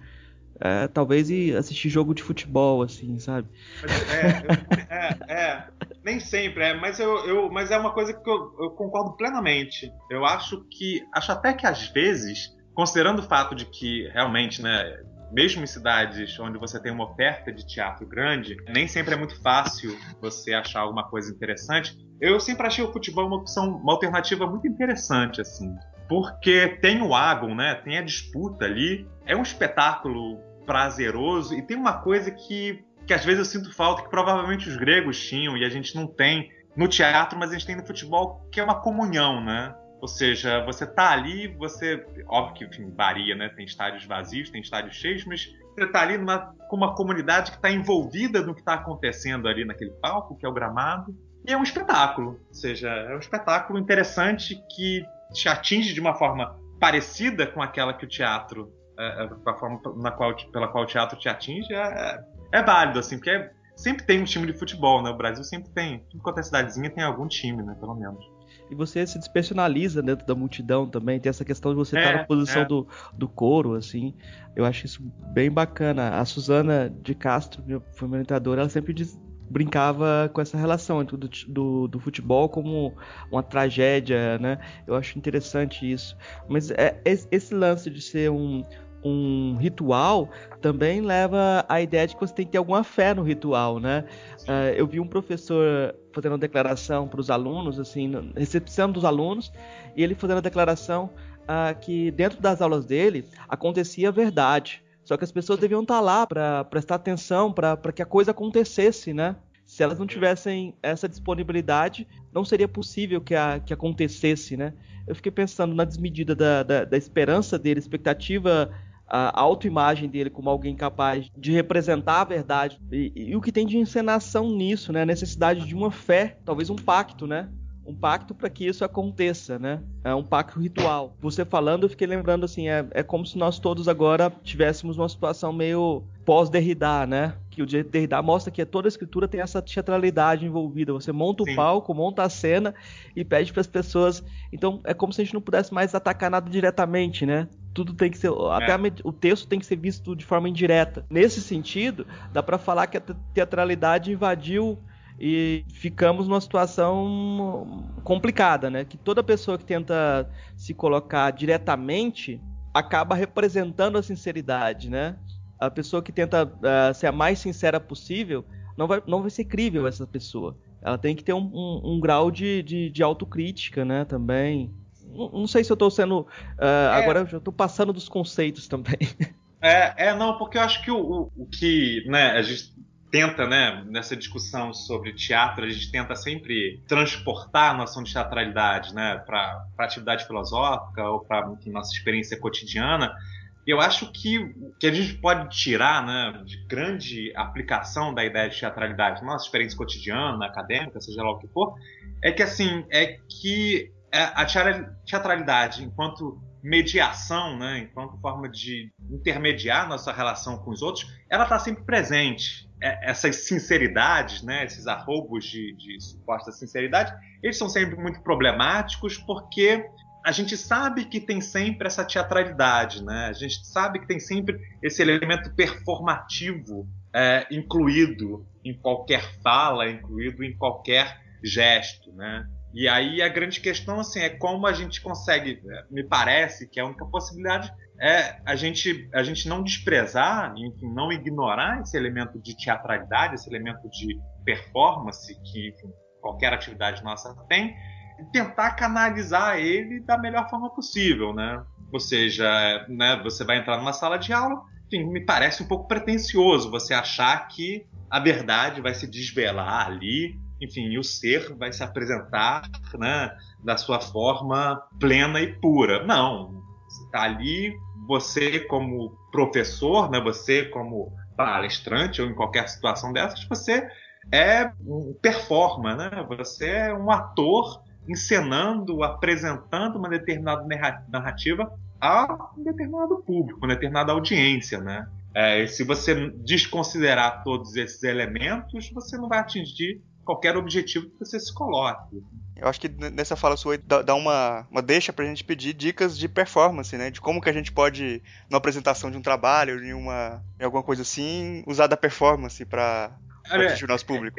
É, talvez ir assistir jogo de futebol, assim, sabe? É, é, é, nem sempre, é, mas, eu, eu, mas é uma coisa que eu, eu, concordo plenamente. Eu acho que, acho até que às vezes, considerando o fato de que realmente, né, mesmo em cidades onde você tem uma oferta de teatro grande, nem sempre é muito fácil você achar alguma coisa interessante. Eu sempre achei o futebol uma opção, uma alternativa muito interessante, assim. Porque tem o Agon, né? Tem a disputa ali. É um espetáculo prazeroso e tem uma coisa que, que às vezes eu sinto falta que provavelmente os gregos tinham e a gente não tem no teatro, mas a gente tem no futebol, que é uma comunhão, né? Ou seja, você tá ali, você. Óbvio que enfim, varia, né? Tem estádios vazios, tem estádios cheios, mas você tá ali numa, com uma comunidade que está envolvida no que está acontecendo ali naquele palco, que é o gramado. E é um espetáculo. Ou seja, é um espetáculo interessante que te atinge de uma forma parecida com aquela que o teatro. É, é a forma na qual, pela qual o teatro te atinge é, é, é válido, assim, porque é, sempre tem um time de futebol, né? O Brasil sempre tem. Tudo quanto é cidadezinha tem algum time, né? Pelo menos e você se despersonaliza dentro da multidão também. Tem essa questão de você estar é, na posição é. do, do coro, assim. Eu acho isso bem bacana. A Suzana de Castro, minha, foi minha orientadora, ela sempre diz, brincava com essa relação do, do, do, futebol como uma tragédia, né? Eu acho interessante isso. Mas é, esse lance de ser um, um ritual também leva à ideia de que você tem que ter alguma fé no ritual, né? Uh, eu vi um professor fazendo uma declaração para os alunos, assim, recepção dos alunos, e ele fazendo a declaração uh, que dentro das aulas dele acontecia a verdade. Só que as pessoas deviam estar lá para prestar atenção, para que a coisa acontecesse, né? Se elas não tivessem essa disponibilidade, não seria possível que, a, que acontecesse, né? Eu fiquei pensando na desmedida da, da, da esperança dele, expectativa a autoimagem dele como alguém capaz de representar a verdade e, e, o que tem de encenação nisso, né? A necessidade de uma fé, talvez um pacto, né? Um pacto para que isso aconteça, né? É um pacto ritual. Você falando, eu fiquei lembrando assim, é, é como se nós todos agora tivéssemos uma situação meio pós-Derrida, né? Que o Derrida mostra que toda a escritura tem essa teatralidade envolvida. Você monta o Sim. palco, monta a cena e pede para as pessoas. Então é como se a gente não pudesse mais atacar nada diretamente, né? Tudo tem que ser. É. Até a, o texto tem que ser visto de forma indireta. Nesse sentido, dá para falar que a teatralidade invadiu e ficamos numa situação complicada, né? Que toda pessoa que tenta se colocar diretamente acaba representando a sinceridade, né? a pessoa que tenta uh, ser a mais sincera possível não vai, não vai ser crível essa pessoa. Ela tem que ter um, um, um grau de, de, de, autocrítica, né, também. Não, sei se eu estou sendo. Uh, é. Agora eu já estou passando dos conceitos também. É, é, não, porque eu acho que o, o, o que né, a gente tenta, né, nessa discussão sobre teatro, a gente tenta sempre transportar a noção de teatralidade, né, para atividade filosófica ou para nossa experiência cotidiana eu acho que o que a gente pode tirar né, de grande aplicação da ideia de teatralidade na nossa experiência cotidiana, acadêmica, seja lá o que for, é que assim, é que a teatralidade, enquanto mediação, né, enquanto forma de intermediar nossa relação com os outros, ela está sempre presente. É, essas sinceridades, né, esses arrobos de, de suposta sinceridade, eles são sempre muito problemáticos porque a gente sabe que tem sempre essa teatralidade, né? A gente sabe que tem sempre esse elemento performativo é, incluído em qualquer fala, incluído em qualquer gesto, né? E aí a grande questão assim é como a gente consegue, é, me parece que a única possibilidade é a gente a gente não desprezar, enfim, não ignorar esse elemento de teatralidade, esse elemento de performance que enfim, qualquer atividade nossa tem, tentar canalizar ele da melhor forma possível, né? Ou seja, né, você vai entrar numa sala de aula, enfim, me parece um pouco pretencioso você achar que a verdade vai se desvelar ali, enfim, o ser vai se apresentar, né, da sua forma plena e pura. Não, está ali, você como professor, né, você como palestrante ou em qualquer situação dessas, você é um performer, né? Você é um ator encenando, apresentando uma determinada narrativa a um determinado público, uma determinada audiência, né? É, se você desconsiderar todos esses elementos, você não vai atingir qualquer objetivo que você se coloque. Eu acho que nessa fala sua dá uma, uma deixa pra gente pedir dicas de performance, né? De como que a gente pode, na apresentação de um trabalho, em, uma, em alguma coisa assim, usar da performance para atingir o nosso público.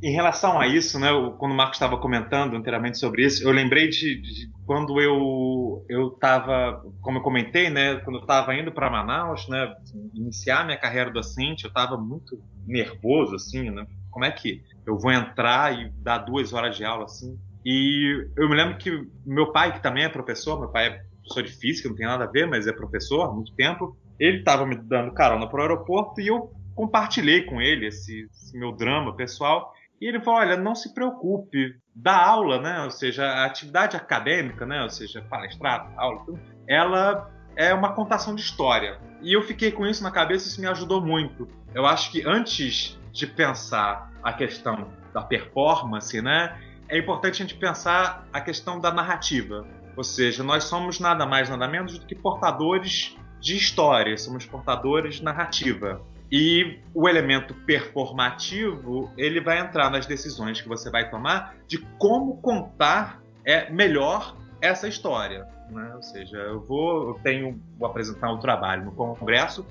Em relação a isso, né, quando o Marcos estava comentando anteriormente sobre isso, eu lembrei de, de quando eu eu estava, como eu comentei, né, quando eu estava indo para Manaus, né, iniciar minha carreira docente, eu estava muito nervoso, assim, né, como é que eu vou entrar e dar duas horas de aula, assim? E eu me lembro que meu pai, que também é professor, meu pai é professor de física, não tem nada a ver, mas é professor há muito tempo, ele estava me dando carona para o aeroporto e eu compartilhei com ele esse, esse meu drama pessoal e ele falou: olha, não se preocupe, da aula, né? Ou seja, a atividade acadêmica, né? Ou seja, palestrar, aula, ela é uma contação de história. E eu fiquei com isso na cabeça, isso me ajudou muito. Eu acho que antes de pensar a questão da performance, né? É importante a gente pensar a questão da narrativa. Ou seja, nós somos nada mais, nada menos do que portadores de história, somos portadores de narrativa. E o elemento performativo, ele vai entrar nas decisões que você vai tomar de como contar é melhor essa história. Né? Ou seja, eu vou, eu tenho, vou apresentar um trabalho no congresso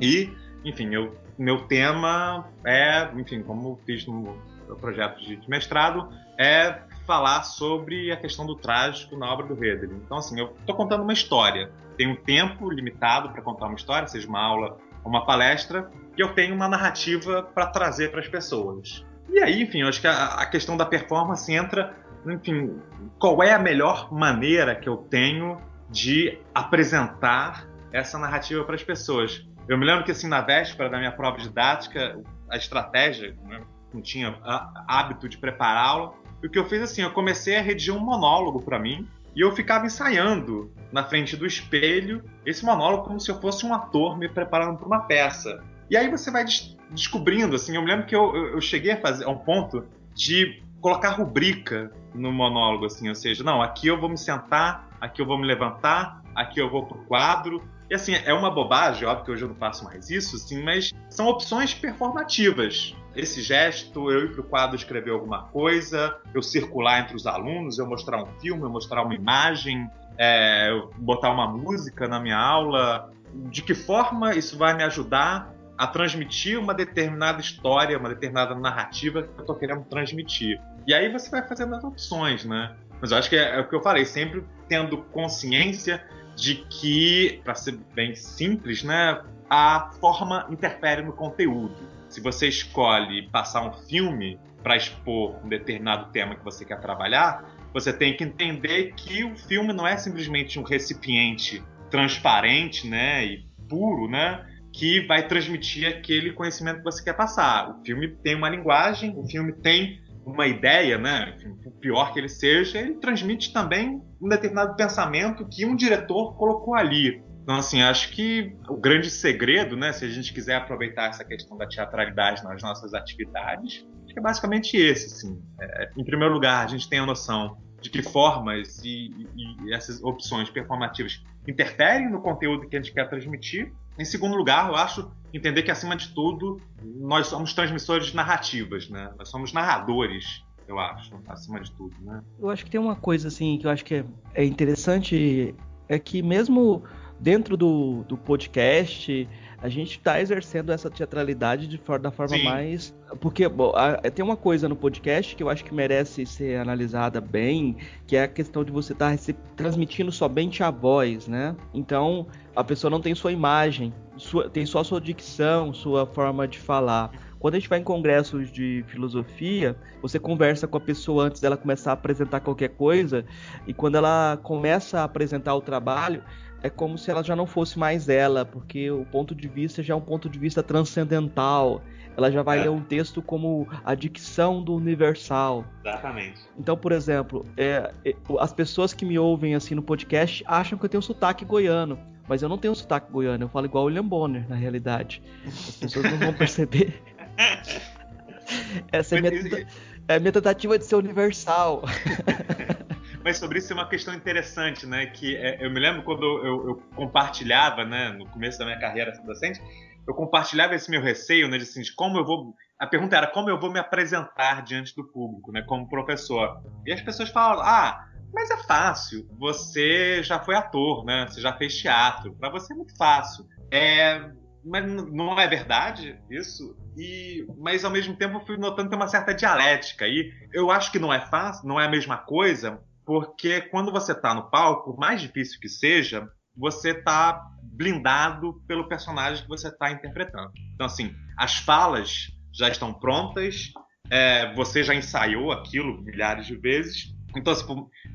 e, enfim, eu, meu tema é, enfim, como fiz no meu projeto de, mestrado, é falar sobre a questão do trágico na obra do Hölderlin. Então, assim, eu estou contando uma história. Tenho um tempo limitado para contar uma história, seja uma aula uma palestra e eu tenho uma narrativa para trazer para as pessoas. E aí, enfim, eu acho que a, a, questão da performance entra, enfim, qual é a melhor maneira que eu tenho de apresentar essa narrativa para as pessoas. Eu me lembro que, assim, na véspera da minha prova didática, a estratégia, né, não tinha hábito de prepará-la, o que eu fiz, assim, eu comecei a redigir um monólogo para mim, e eu ficava ensaiando na frente do espelho esse monólogo como se eu fosse um ator me preparando para uma peça. E aí você vai des descobrindo, assim, eu me lembro que eu, eu cheguei a fazer a um ponto de colocar rubrica no monólogo, assim, ou seja, não, aqui eu vou me sentar, aqui eu vou me levantar, aqui eu vou pro quadro. E assim, é uma bobagem, óbvio que hoje eu não faço mais isso, assim, mas são opções performativas esse gesto, eu ir para o quadro escrever alguma coisa, eu circular entre os alunos, eu mostrar um filme, eu mostrar uma imagem, é, eu botar uma música na minha aula. De que forma isso vai me ajudar a transmitir uma determinada história, uma determinada narrativa que eu estou querendo transmitir? E aí você vai fazendo as opções, né? Mas eu acho que é, é o que eu falei, sempre tendo consciência de que, para ser bem simples, né, a forma interfere no conteúdo se você escolhe passar um filme para expor um determinado tema que você quer trabalhar, você tem que entender que o filme não é simplesmente um recipiente transparente, né, e puro, né, que vai transmitir aquele conhecimento que você quer passar. O filme tem uma linguagem, o filme tem uma ideia, né, o pior que ele seja, ele transmite também um determinado pensamento que um diretor colocou ali. Então, assim, acho que o grande segredo, né, se a gente quiser aproveitar essa questão da teatralidade nas nossas atividades, acho que é basicamente esse, assim. É, em primeiro lugar, a gente tem a noção de que formas e, e, e, essas opções performativas interferem no conteúdo que a gente quer transmitir. Em segundo lugar, eu acho entender que, acima de tudo, nós somos transmissores de narrativas, né? Nós somos narradores eu acho, acima de tudo, né? Eu acho que tem uma coisa assim que eu acho que é, é interessante é que mesmo dentro do, do podcast, a gente está exercendo essa teatralidade de, da forma Sim. mais. Porque bom, a, tem uma coisa no podcast que eu acho que merece ser analisada bem, que é a questão de você estar tá transmitindo somente a voz, né? Então a pessoa não tem sua imagem, sua, tem só sua dicção, sua forma de falar. Quando a gente vai em congressos de filosofia, você conversa com a pessoa antes dela começar a apresentar qualquer coisa, e quando ela começa a apresentar o trabalho, é como se ela já não fosse mais ela, porque o ponto de vista já é um ponto de vista transcendental. Ela já vai é. ler um texto como a dicção do universal. Exatamente. Então, por exemplo, é, é, as pessoas que me ouvem assim no podcast acham que eu tenho sotaque goiano. Mas eu não tenho sotaque goiano, eu falo igual o William Bonner, na realidade. As pessoas não vão perceber. Essa é a minha, é a minha tentativa de ser universal. Mas sobre isso é uma questão interessante, né? Que é, eu me lembro quando eu, eu, compartilhava, né, no começo da minha carreira docente, eu compartilhava esse meu receio, né, de, assim, de como eu vou. A pergunta era como eu vou me apresentar diante do público, né, como professor. E as pessoas falam, ah, mas é fácil. Você já foi ator, né? Você já fez teatro. Para você é muito fácil. É, mas não é verdade isso. E, mas ao mesmo tempo eu fui notando que tem uma certa dialética. E eu acho que não é fácil, não é a mesma coisa, porque quando você está no palco, por mais difícil que seja, você está blindado pelo personagem que você está interpretando. Então, assim, as falas já estão prontas, é, você já ensaiou aquilo milhares de vezes. Então, assim,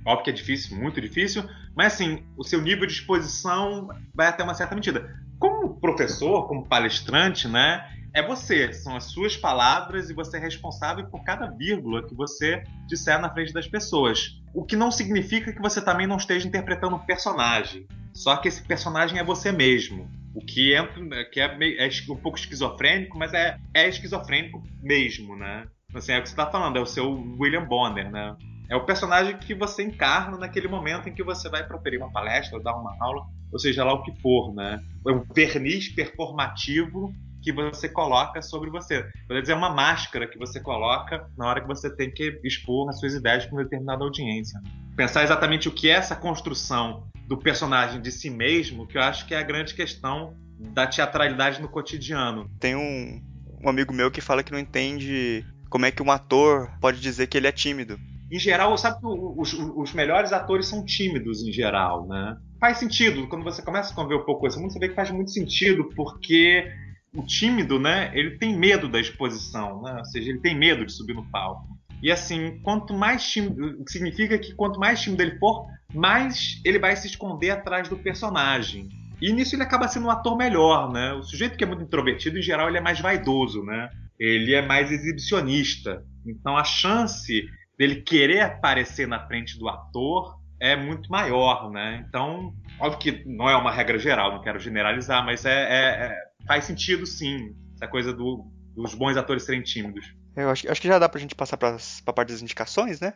óbvio que é difícil, muito difícil, mas assim, o seu nível de exposição vai até uma certa medida. Como professor, como palestrante, né? É você, são as suas palavras e você é responsável por cada vírgula que você disser na frente das pessoas. O que não significa que você também não esteja interpretando um personagem. Só que esse personagem é você mesmo. O que, entra, que é, meio, é um pouco esquizofrênico, mas é, é esquizofrênico mesmo, né? Assim, é o que você está falando, é o seu William Bonner, né? É o personagem que você encarna naquele momento em que você vai proferir uma palestra, dar uma aula, ou seja lá o que for, né? É um verniz performativo que você coloca sobre você. Pode dizer, é uma máscara que você coloca na hora que você tem que expor as suas ideias para uma determinada audiência. Pensar exatamente o que é essa construção do personagem de si mesmo, que eu acho que é a grande questão da teatralidade no cotidiano. Tem um, um amigo meu que fala que não entende como é que um ator pode dizer que ele é tímido. Em geral, sabe que os, os melhores atores são tímidos em geral, né? Faz sentido, quando você começa a conviver um pouco com esse mundo, você vê que faz muito sentido, porque o tímido, né, ele tem medo da exposição, né? Ou seja, ele tem medo de subir no palco. E assim, quanto mais tímido, significa que quanto mais tímido ele for, mais ele vai se esconder atrás do personagem. E nisso ele acaba sendo um ator melhor, né? O sujeito que é muito introvertido, em geral, ele é mais vaidoso, né? Ele é mais exibicionista. Então a chance dele querer aparecer na frente do ator é muito maior, né? Então, óbvio que não é uma regra geral, não quero generalizar, mas é, é, é faz sentido sim, essa coisa do, dos bons atores serem tímidos. Eu acho, acho que já dá pra gente passar pra, pra parte das indicações, né?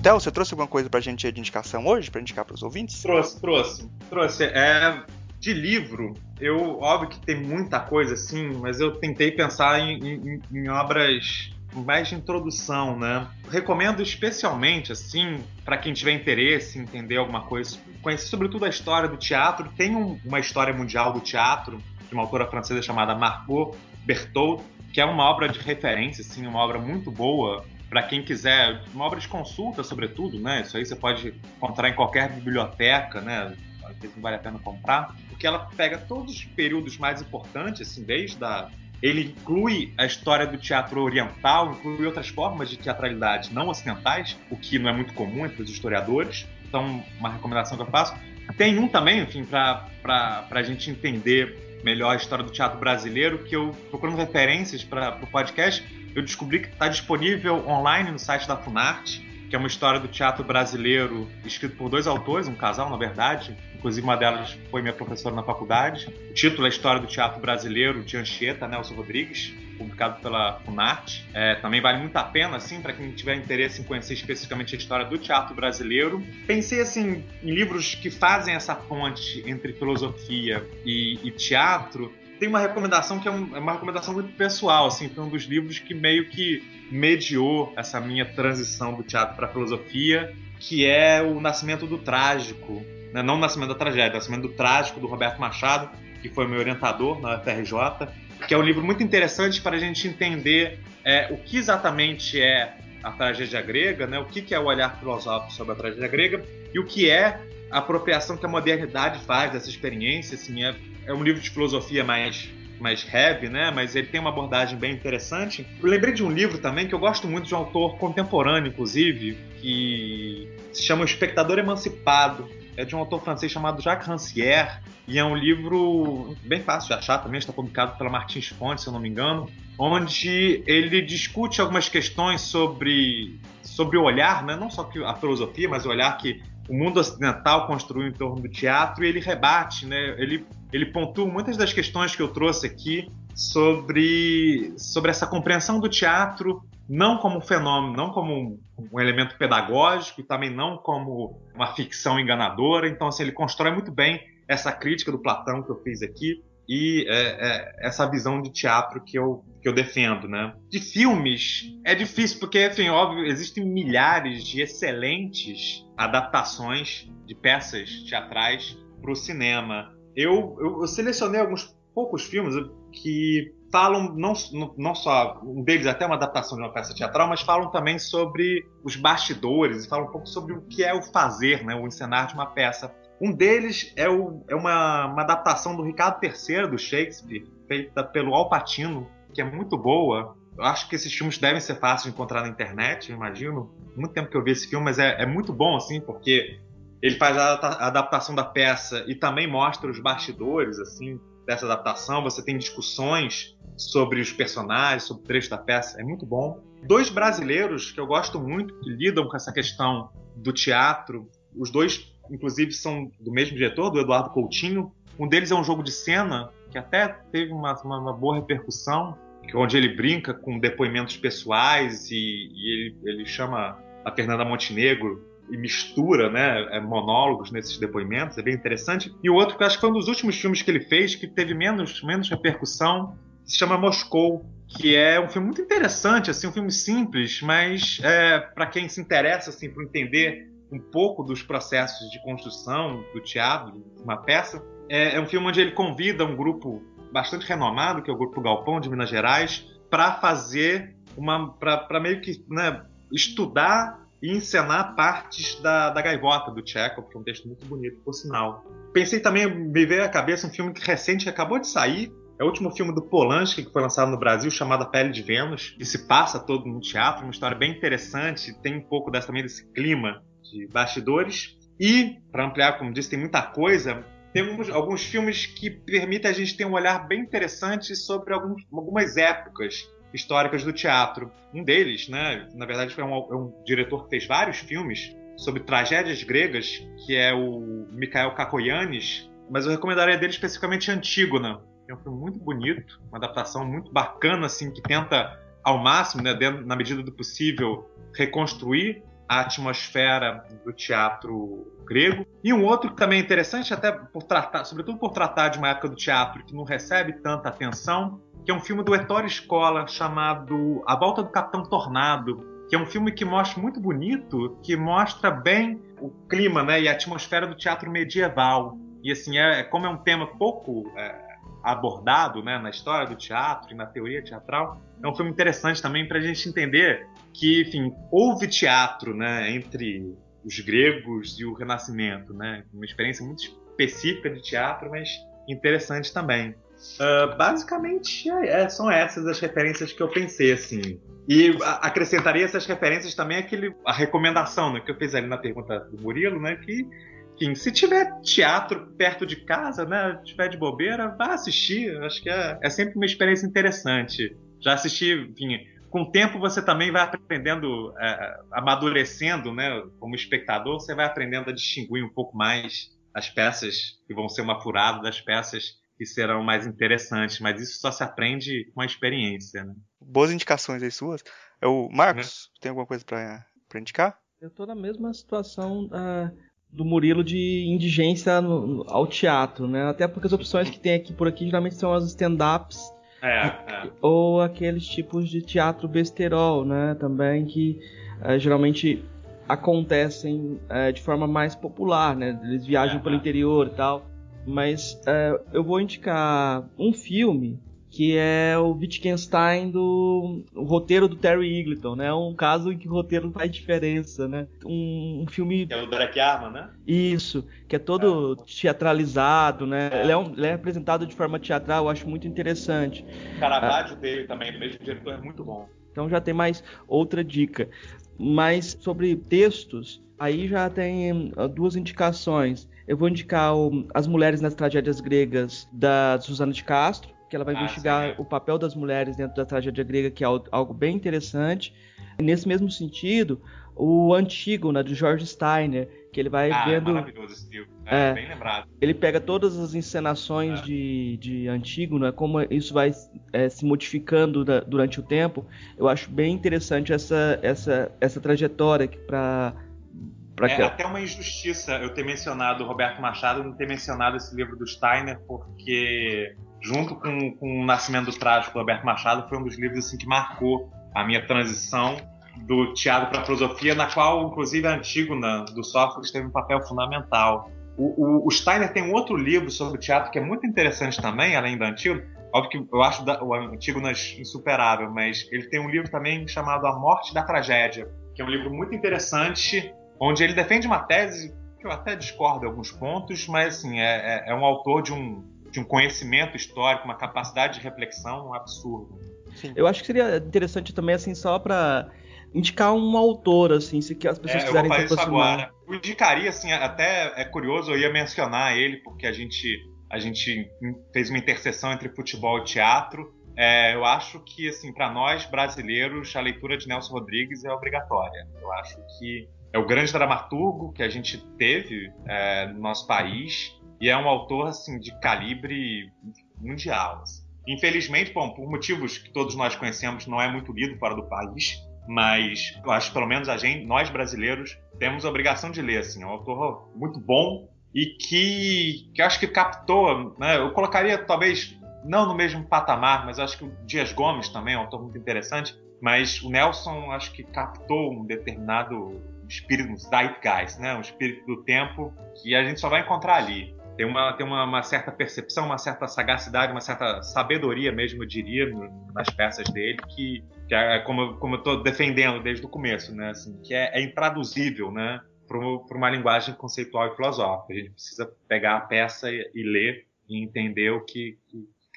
Theo, você trouxe alguma coisa pra gente de indicação hoje, pra indicar pros ouvintes? Trouxe, trouxe. Trouxe. É, de livro, eu, óbvio que tem muita coisa assim, mas eu tentei pensar em, em, em obras mais de introdução, né? Recomendo especialmente, assim, para quem tiver interesse em entender alguma coisa, conhecer sobretudo a história do teatro. Tem um, uma história mundial do teatro, de uma autora francesa chamada Margot Berthaud, que é uma obra de referência, assim, uma obra muito boa para quem quiser, uma obra de consulta, sobretudo, né? Isso aí você pode encontrar em qualquer biblioteca, né? Às vezes não vale a pena comprar, porque ela pega todos os períodos mais importantes, assim, desde a ele inclui a história do teatro oriental, inclui outras formas de teatralidade não ocidentais, o que não é muito comum entre os historiadores. Então, uma recomendação que eu faço. Tem um também, enfim, para a gente entender melhor a história do teatro brasileiro, que eu, procurando referências para o podcast, eu descobri que está disponível online no site da Funarte, que é uma história do teatro brasileiro escrito por dois autores, um casal, na verdade, Inclusive, uma delas foi minha professora na faculdade. O título é História do Teatro Brasileiro, de Anchieta, Nelson Rodrigues, publicado pela Funarte. É, também vale muito a pena, assim, para quem tiver interesse em conhecer especificamente a história do teatro brasileiro. Pensei, assim, em livros que fazem essa ponte entre filosofia e, e teatro. Tem uma recomendação que é, um, é uma recomendação muito pessoal, assim, foi um dos livros que meio que mediou essa minha transição do teatro para filosofia, que é O Nascimento do Trágico, né? não o Nascimento da Tragédia, o Nascimento do Trágico, do Roberto Machado, que foi meu orientador na UFRJ, que é um livro muito interessante para a gente entender é, o que exatamente é a tragédia grega, né? o que, que é o olhar filosófico sobre a tragédia grega e o que é a apropriação que a modernidade faz dessa experiência. Assim, é, é um livro de filosofia mais mais heavy, né? Mas ele tem uma abordagem bem interessante. Eu lembrei de um livro também que eu gosto muito de um autor contemporâneo, inclusive, que se chama O Espectador Emancipado, é de um autor francês chamado Jacques Rancière, e é um livro bem fácil de achar também, está publicado pela Martins Fontes, se eu não me engano, onde ele discute algumas questões sobre, sobre o olhar, né? não só a filosofia, mas o olhar que o mundo ocidental construiu em torno do teatro, e ele rebate, né? ele, ele pontua muitas das questões que eu trouxe aqui sobre, sobre essa compreensão do teatro não como um fenômeno, não como um, elemento pedagógico e também não como uma ficção enganadora. Então, assim, ele constrói muito bem essa crítica do Platão que eu fiz aqui e é, é, essa visão de teatro que eu, que eu defendo, né? De filmes, é difícil, porque, enfim, óbvio, existem milhares de excelentes adaptações de peças teatrais para o cinema. Eu, eu, eu, selecionei alguns poucos filmes que falam não, não só um deles até uma adaptação de uma peça teatral, mas falam também sobre os bastidores, falam um pouco sobre o que é o fazer, né, o encenar de uma peça. Um deles é, o, é uma, uma, adaptação do Ricardo III do Shakespeare, feita pelo Al Pacino, que é muito boa. Eu acho que esses filmes devem ser fáceis de encontrar na internet, imagino. Muito tempo que eu vi esse filme, mas é, é muito bom, assim, porque ele faz a, a adaptação da peça e também mostra os bastidores, assim, dessa adaptação. Você tem discussões sobre os personagens, sobre o trecho da peça, é muito bom. Dois brasileiros que eu gosto muito, que lidam com essa questão do teatro, os dois inclusive são do mesmo diretor, do Eduardo Coutinho. Um deles é um jogo de cena, que até teve uma, uma, uma boa repercussão, onde ele brinca com depoimentos pessoais e, e ele, ele, chama a Fernanda Montenegro e mistura né, é, monólogos nesses depoimentos, é bem interessante. E o outro, que acho que foi um dos últimos filmes que ele fez, que teve menos, menos repercussão, se chama Moscou, que é um filme muito interessante, assim, um filme simples, mas é, para quem se interessa assim, por entender um pouco dos processos de construção do teatro, de uma peça. É, é um filme onde ele convida um grupo bastante renomado, que é o Grupo Galpão de Minas Gerais, para fazer uma. para meio que né, estudar e encenar partes da, da Gaivota do Chekhov, que é um texto muito bonito, por sinal. Pensei também, me veio à cabeça um filme recente que acabou de sair, é o último filme do Polanski que foi lançado no Brasil, chamado A Pele de Vênus, que se passa todo no teatro, uma história bem interessante, tem um pouco dessa, também desse clima de bastidores. E, para ampliar, como disse, tem muita coisa. Temos alguns filmes que permitem a gente ter um olhar bem interessante sobre alguns, algumas épocas históricas do teatro. Um deles, né, na verdade, foi um, é um diretor que fez vários filmes sobre tragédias gregas, que é o Mikhail Kakoyanis, mas eu recomendaria dele especificamente Antígona. É um filme muito bonito, uma adaptação muito bacana, assim, que tenta ao máximo, né, dentro, na medida do possível, reconstruir a atmosfera do teatro grego. E um outro que também é interessante, até por tratar, sobretudo por tratar de uma época do teatro que não recebe tanta atenção, que é um filme do Ettore Scola chamado A Volta do Capitão Tornado, que é um filme que mostra muito bonito, que mostra bem o clima né, e a atmosfera do teatro medieval. E assim, é, como é um tema pouco é, abordado né, na história do teatro e na teoria teatral, é um filme interessante também para a gente entender que, enfim, houve teatro né, entre os gregos e o Renascimento, né? Uma experiência muito específica de teatro, mas interessante também. Uh, basicamente, é, é, são essas as referências que eu pensei, assim. E acrescentaria essas referências também aquele, a recomendação né, que eu fiz ali na pergunta do Murilo, né? Que, enfim, se tiver teatro perto de casa, né? Tiver de bobeira, vá assistir. Acho que é, é sempre uma experiência interessante. Já assisti, enfim, com o tempo você também vai aprendendo, é, amadurecendo, né? Como espectador, você vai aprendendo a distinguir um pouco mais as peças que vão ser uma furada das peças que serão mais interessantes, mas isso só se aprende com a experiência, né? Boas indicações aí suas. O Marcos, uhum. tem alguma coisa para indicar? Eu estou na mesma situação uh, do Murilo de indigência no, ao teatro, né? Até porque as opções que tem aqui por aqui geralmente são as stand-ups é, é. Ou aqueles tipos de teatro besterol, né? Também que é, geralmente acontecem é, de forma mais popular, né? Eles viajam é, pelo interior e tal. Mas é, eu vou indicar um filme que é o Wittgenstein do o roteiro do Terry Eagleton, né? Um caso em que o roteiro faz diferença, né? Um, um filme que é o Derek Arma, né? Isso, que é todo é. teatralizado, né? É. Ele, é um, ele, é apresentado de forma teatral, eu acho muito interessante. O Caravaggio ah, dele também, do mesmo diretor, é muito bom. Então já tem mais outra dica. Mas sobre textos, aí já tem uh, duas indicações. Eu vou indicar o, As Mulheres nas Tragédias Gregas, da Susana de Castro, que ela vai ah, investigar sim. o papel das mulheres dentro da tragédia grega, que é algo bem interessante. Nesse mesmo sentido, o Antígona, do George Steiner, que ele vai ah, vendo. É maravilhoso esse livro, é, é, bem lembrado. Ele pega todas as encenações é. de, de Antígona, como isso vai é, se modificando da, durante o tempo. Eu acho bem interessante essa, essa, essa trajetória para. É até uma injustiça eu ter mencionado o Roberto Machado, não ter mencionado esse livro do Steiner, porque junto com, com o Nascimento do Trágico do Alberto Machado, foi um dos livros assim, que marcou a minha transição do teatro para a filosofia, na qual, inclusive, a Antígona do Sófocles teve um papel fundamental. O, o, o, Steiner tem um outro livro sobre teatro que é muito interessante também, além do antigo. Óbvio que eu acho o antigo insuperável, mas ele tem um livro também chamado A Morte da Tragédia, que é um livro muito interessante, onde ele defende uma tese que eu até discordo em alguns pontos, mas assim, é, é, é um autor de um, de um conhecimento histórico, uma capacidade de reflexão um absurdo. Sim. Eu acho que seria interessante também, assim, só para indicar um autor, assim, se as pessoas é, quiserem se aproximar. Agora. Eu indicaria, assim, até é curioso, eu ia mencionar ele, porque a gente, a gente fez uma interseção entre futebol e teatro. É, eu acho que, assim, para nós brasileiros, a leitura de Nelson Rodrigues é obrigatória. Eu acho que é o grande dramaturgo que a gente teve é, no nosso país e é um autor, assim, de calibre mundial. Assim. Infelizmente, bom, por motivos que todos nós conhecemos, não é muito lido fora do país, mas eu acho que pelo menos a gente, nós brasileiros, temos a obrigação de ler. Assim, é um autor muito bom e que, que acho que captou, né, eu colocaria talvez não no mesmo patamar, mas acho que o Dias Gomes também é um autor muito interessante, mas o Nelson acho que captou um determinado espírito, zeitgeist, né, um espírito do tempo que a gente só vai encontrar ali tem uma, tem uma, uma, certa percepção, uma certa sagacidade, uma certa sabedoria mesmo, eu diria, nas peças dele, que, que é como, como eu estou defendendo desde o começo, né? Assim, que é, é intraduzível, né? Para uma linguagem conceitual e filosófica. A gente precisa pegar a peça e, e ler e entender o que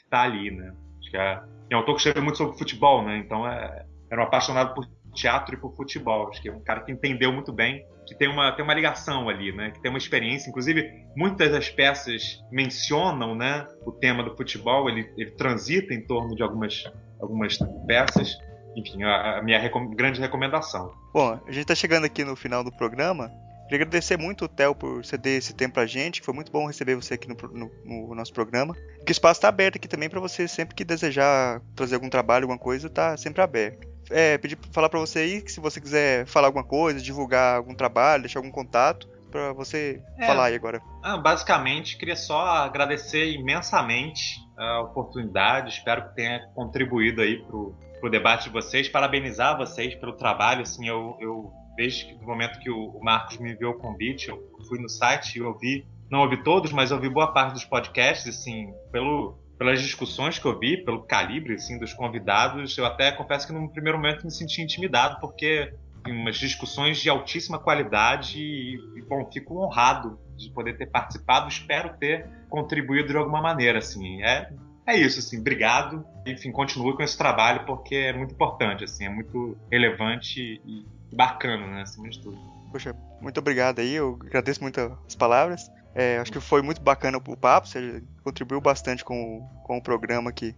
está ali, né? Acho que é, é um autor que escreve muito sobre futebol, né? Então é, era um apaixonado por teatro e por futebol. Acho que é um cara que entendeu muito bem que tem uma, tem uma ligação ali, né? Que tem uma experiência. Inclusive, muitas das peças mencionam, né? O tema do futebol, ele, ele transita em torno de algumas, algumas peças. Enfim, a, a minha recom grande recomendação. Bom, a gente está chegando aqui no final do programa. Queria agradecer muito o Theo por ceder esse tempo pra gente. Foi muito bom receber você aqui no, no, no nosso programa. Que o espaço está aberto aqui também para você, sempre que desejar fazer algum trabalho, alguma coisa, tá sempre aberto é, pedir falar para você aí que se você quiser falar alguma coisa, divulgar algum trabalho, deixar algum contato para você é, falar aí agora. Ah, basicamente, queria só agradecer imensamente a oportunidade. Espero que tenha contribuído aí pro, pro debate de vocês. Parabenizar vocês pelo trabalho. Assim, eu, eu desde do momento que o, o Marcos me enviou o convite, eu fui no site e ouvi, não ouvi todos, mas ouvi boa parte dos podcasts, assim, pelo pelas discussões que eu vi, pelo calibre assim, dos convidados, eu até confesso que no primeiro momento me senti intimidado, porque umas discussões de altíssima qualidade e, bom, fico honrado de poder ter participado, espero ter contribuído de alguma maneira, assim, é, é isso, assim, obrigado, enfim, continue com esse trabalho, porque é muito importante, assim, é muito relevante e bacana, né, acima de tudo. Poxa, muito obrigado aí, eu agradeço muito as palavras. É, acho que foi muito bacana o papo, você contribuiu bastante com, com o programa aqui.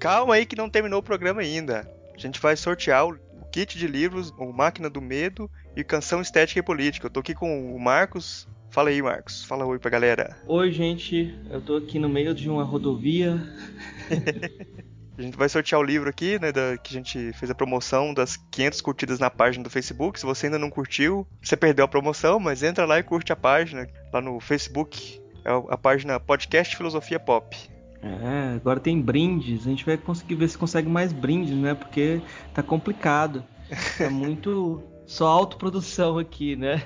Calma aí que não terminou o programa ainda. A gente vai sortear o kit de livros, o Máquina do Medo e Canção Estética e Política. Eu tô aqui com o Marcos. Fala aí, Marcos. Fala oi pra galera. Oi, gente. Eu tô aqui no meio de uma rodovia. A gente vai sortear o livro aqui, né, da, que a gente fez a promoção das 500 curtidas na página do Facebook. Se você ainda não curtiu, você perdeu a promoção, mas entra lá e curte a página lá no Facebook. É a página Podcast Filosofia Pop. É, agora tem brindes. A gente vai conseguir ver se consegue mais brindes, né? Porque tá complicado. É muito só autoprodução aqui, né?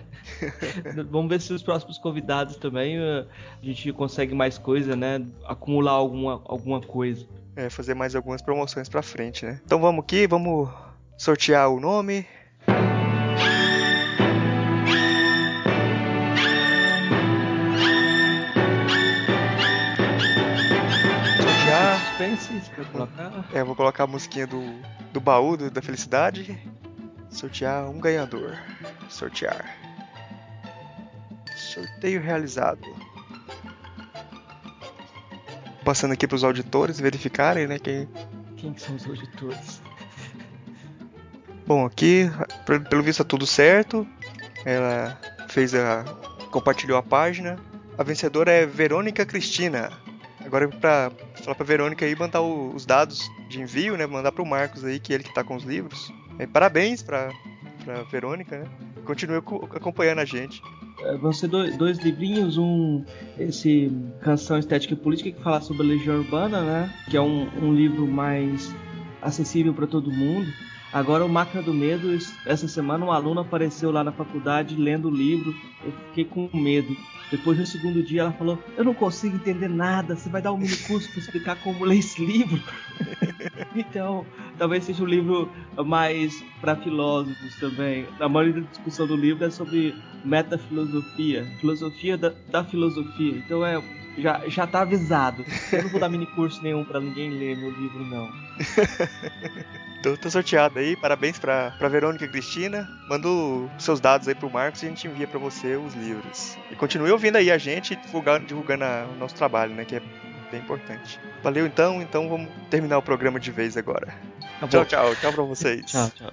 Vamos ver se os próximos convidados também a gente consegue mais coisa, né? Acumular alguma, alguma coisa é, fazer mais algumas promoções pra frente, né? Então vamos aqui, vamos sortear o nome. Sortear. Colocar. É, vou colocar a musiquinha do, do baú do, da felicidade. Sortear um ganhador. Sortear. Sorteio realizado passando aqui para os auditores verificarem, né? Quem... quem são os auditores? Bom, aqui, pelo visto, tá tudo certo. Ela fez a. compartilhou a página. A vencedora é Verônica Cristina. Agora para falar para Verônica aí mandar o, os dados de envio, né? Mandar para o Marcos aí, que é ele que tá com os livros. É, parabéns para para Verônica, né? Continue acompanhando a gente. É, vão ser dois, dois, livrinhos, um esse Canção Estética e Política que fala sobre a Legião Urbana, né? Que é um, um livro mais acessível para todo mundo. Agora o Máquina do Medo, essa semana um aluno apareceu lá na faculdade lendo o livro, eu fiquei com medo. Depois no segundo dia ela falou: Eu não consigo entender nada, você vai dar um mini curso para explicar como ler esse livro? então, talvez seja um livro mais para filósofos também. A maioria da discussão do livro é sobre metafilosofia, filosofia da, da filosofia. Então é já, já tá avisado. Eu não vou dar mini curso nenhum para ninguém ler meu livro, não. Tô, tô, sorteado aí, parabéns pra, pra Verônica e Cristina. Manda seus dados aí pro Marcos e a gente envia para você os livros. E continue ouvindo aí a gente divulgando, divulgando a, o nosso trabalho, né? Que é bem importante. Valeu então, então vamos terminar o programa de vez agora. Tá tchau, tchau, tchau pra vocês. tchau, tchau.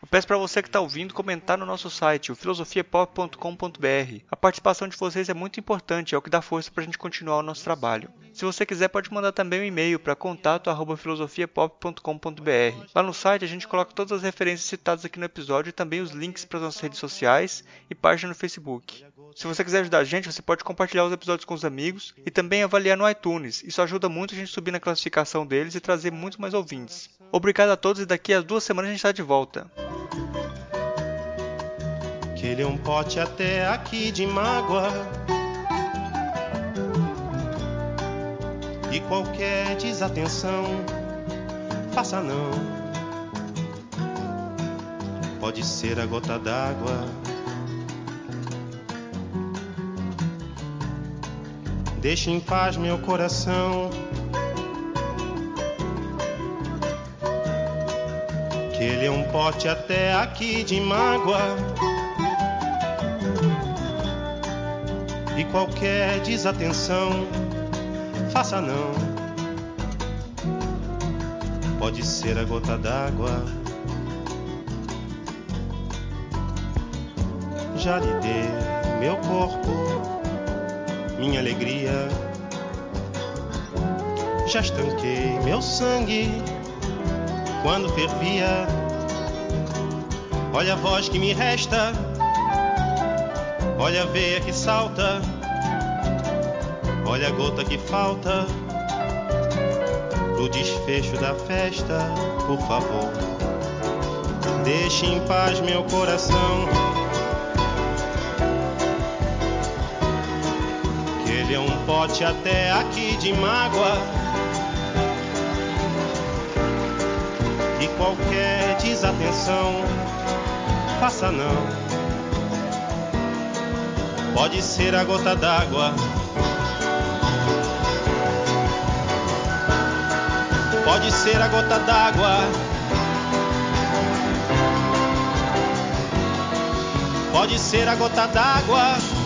Eu peço para você que está ouvindo comentar no nosso site, o filosofiapop.com.br. A participação de vocês é muito importante, é o que dá força para a gente continuar o nosso trabalho. Se você quiser, pode mandar também um e-mail para contato@filosofiapop.com.br. Lá no site a gente coloca todas as referências citadas aqui no episódio e também os links para as nossas redes sociais e página no Facebook. Se você quiser ajudar a gente, você pode compartilhar os episódios com os amigos e também avaliar no iTunes. Isso ajuda muito a gente subir na classificação deles e trazer muito mais ouvintes. Obrigado a todos e daqui a duas semanas a gente está de volta. Que ele é um pote até aqui de mágoa. E qualquer desatenção, faça não. Pode ser a gota d'água. Deixe em paz meu coração. Que ele é um pote até aqui de mágoa. E qualquer desatenção, faça não. Pode ser a gota d'água. Já lhe dei meu corpo, minha alegria. Já estanquei meu sangue quando fervia. Olha a voz que me resta, olha a veia que salta, olha a gota que falta pro desfecho da festa, por favor. Deixe em paz meu coração. Ele é um pote até aqui de mágoa. qualquer desatenção, faça não. Pode ser a gota d'água. Pode ser a gota d'água. Pode ser a gota d'água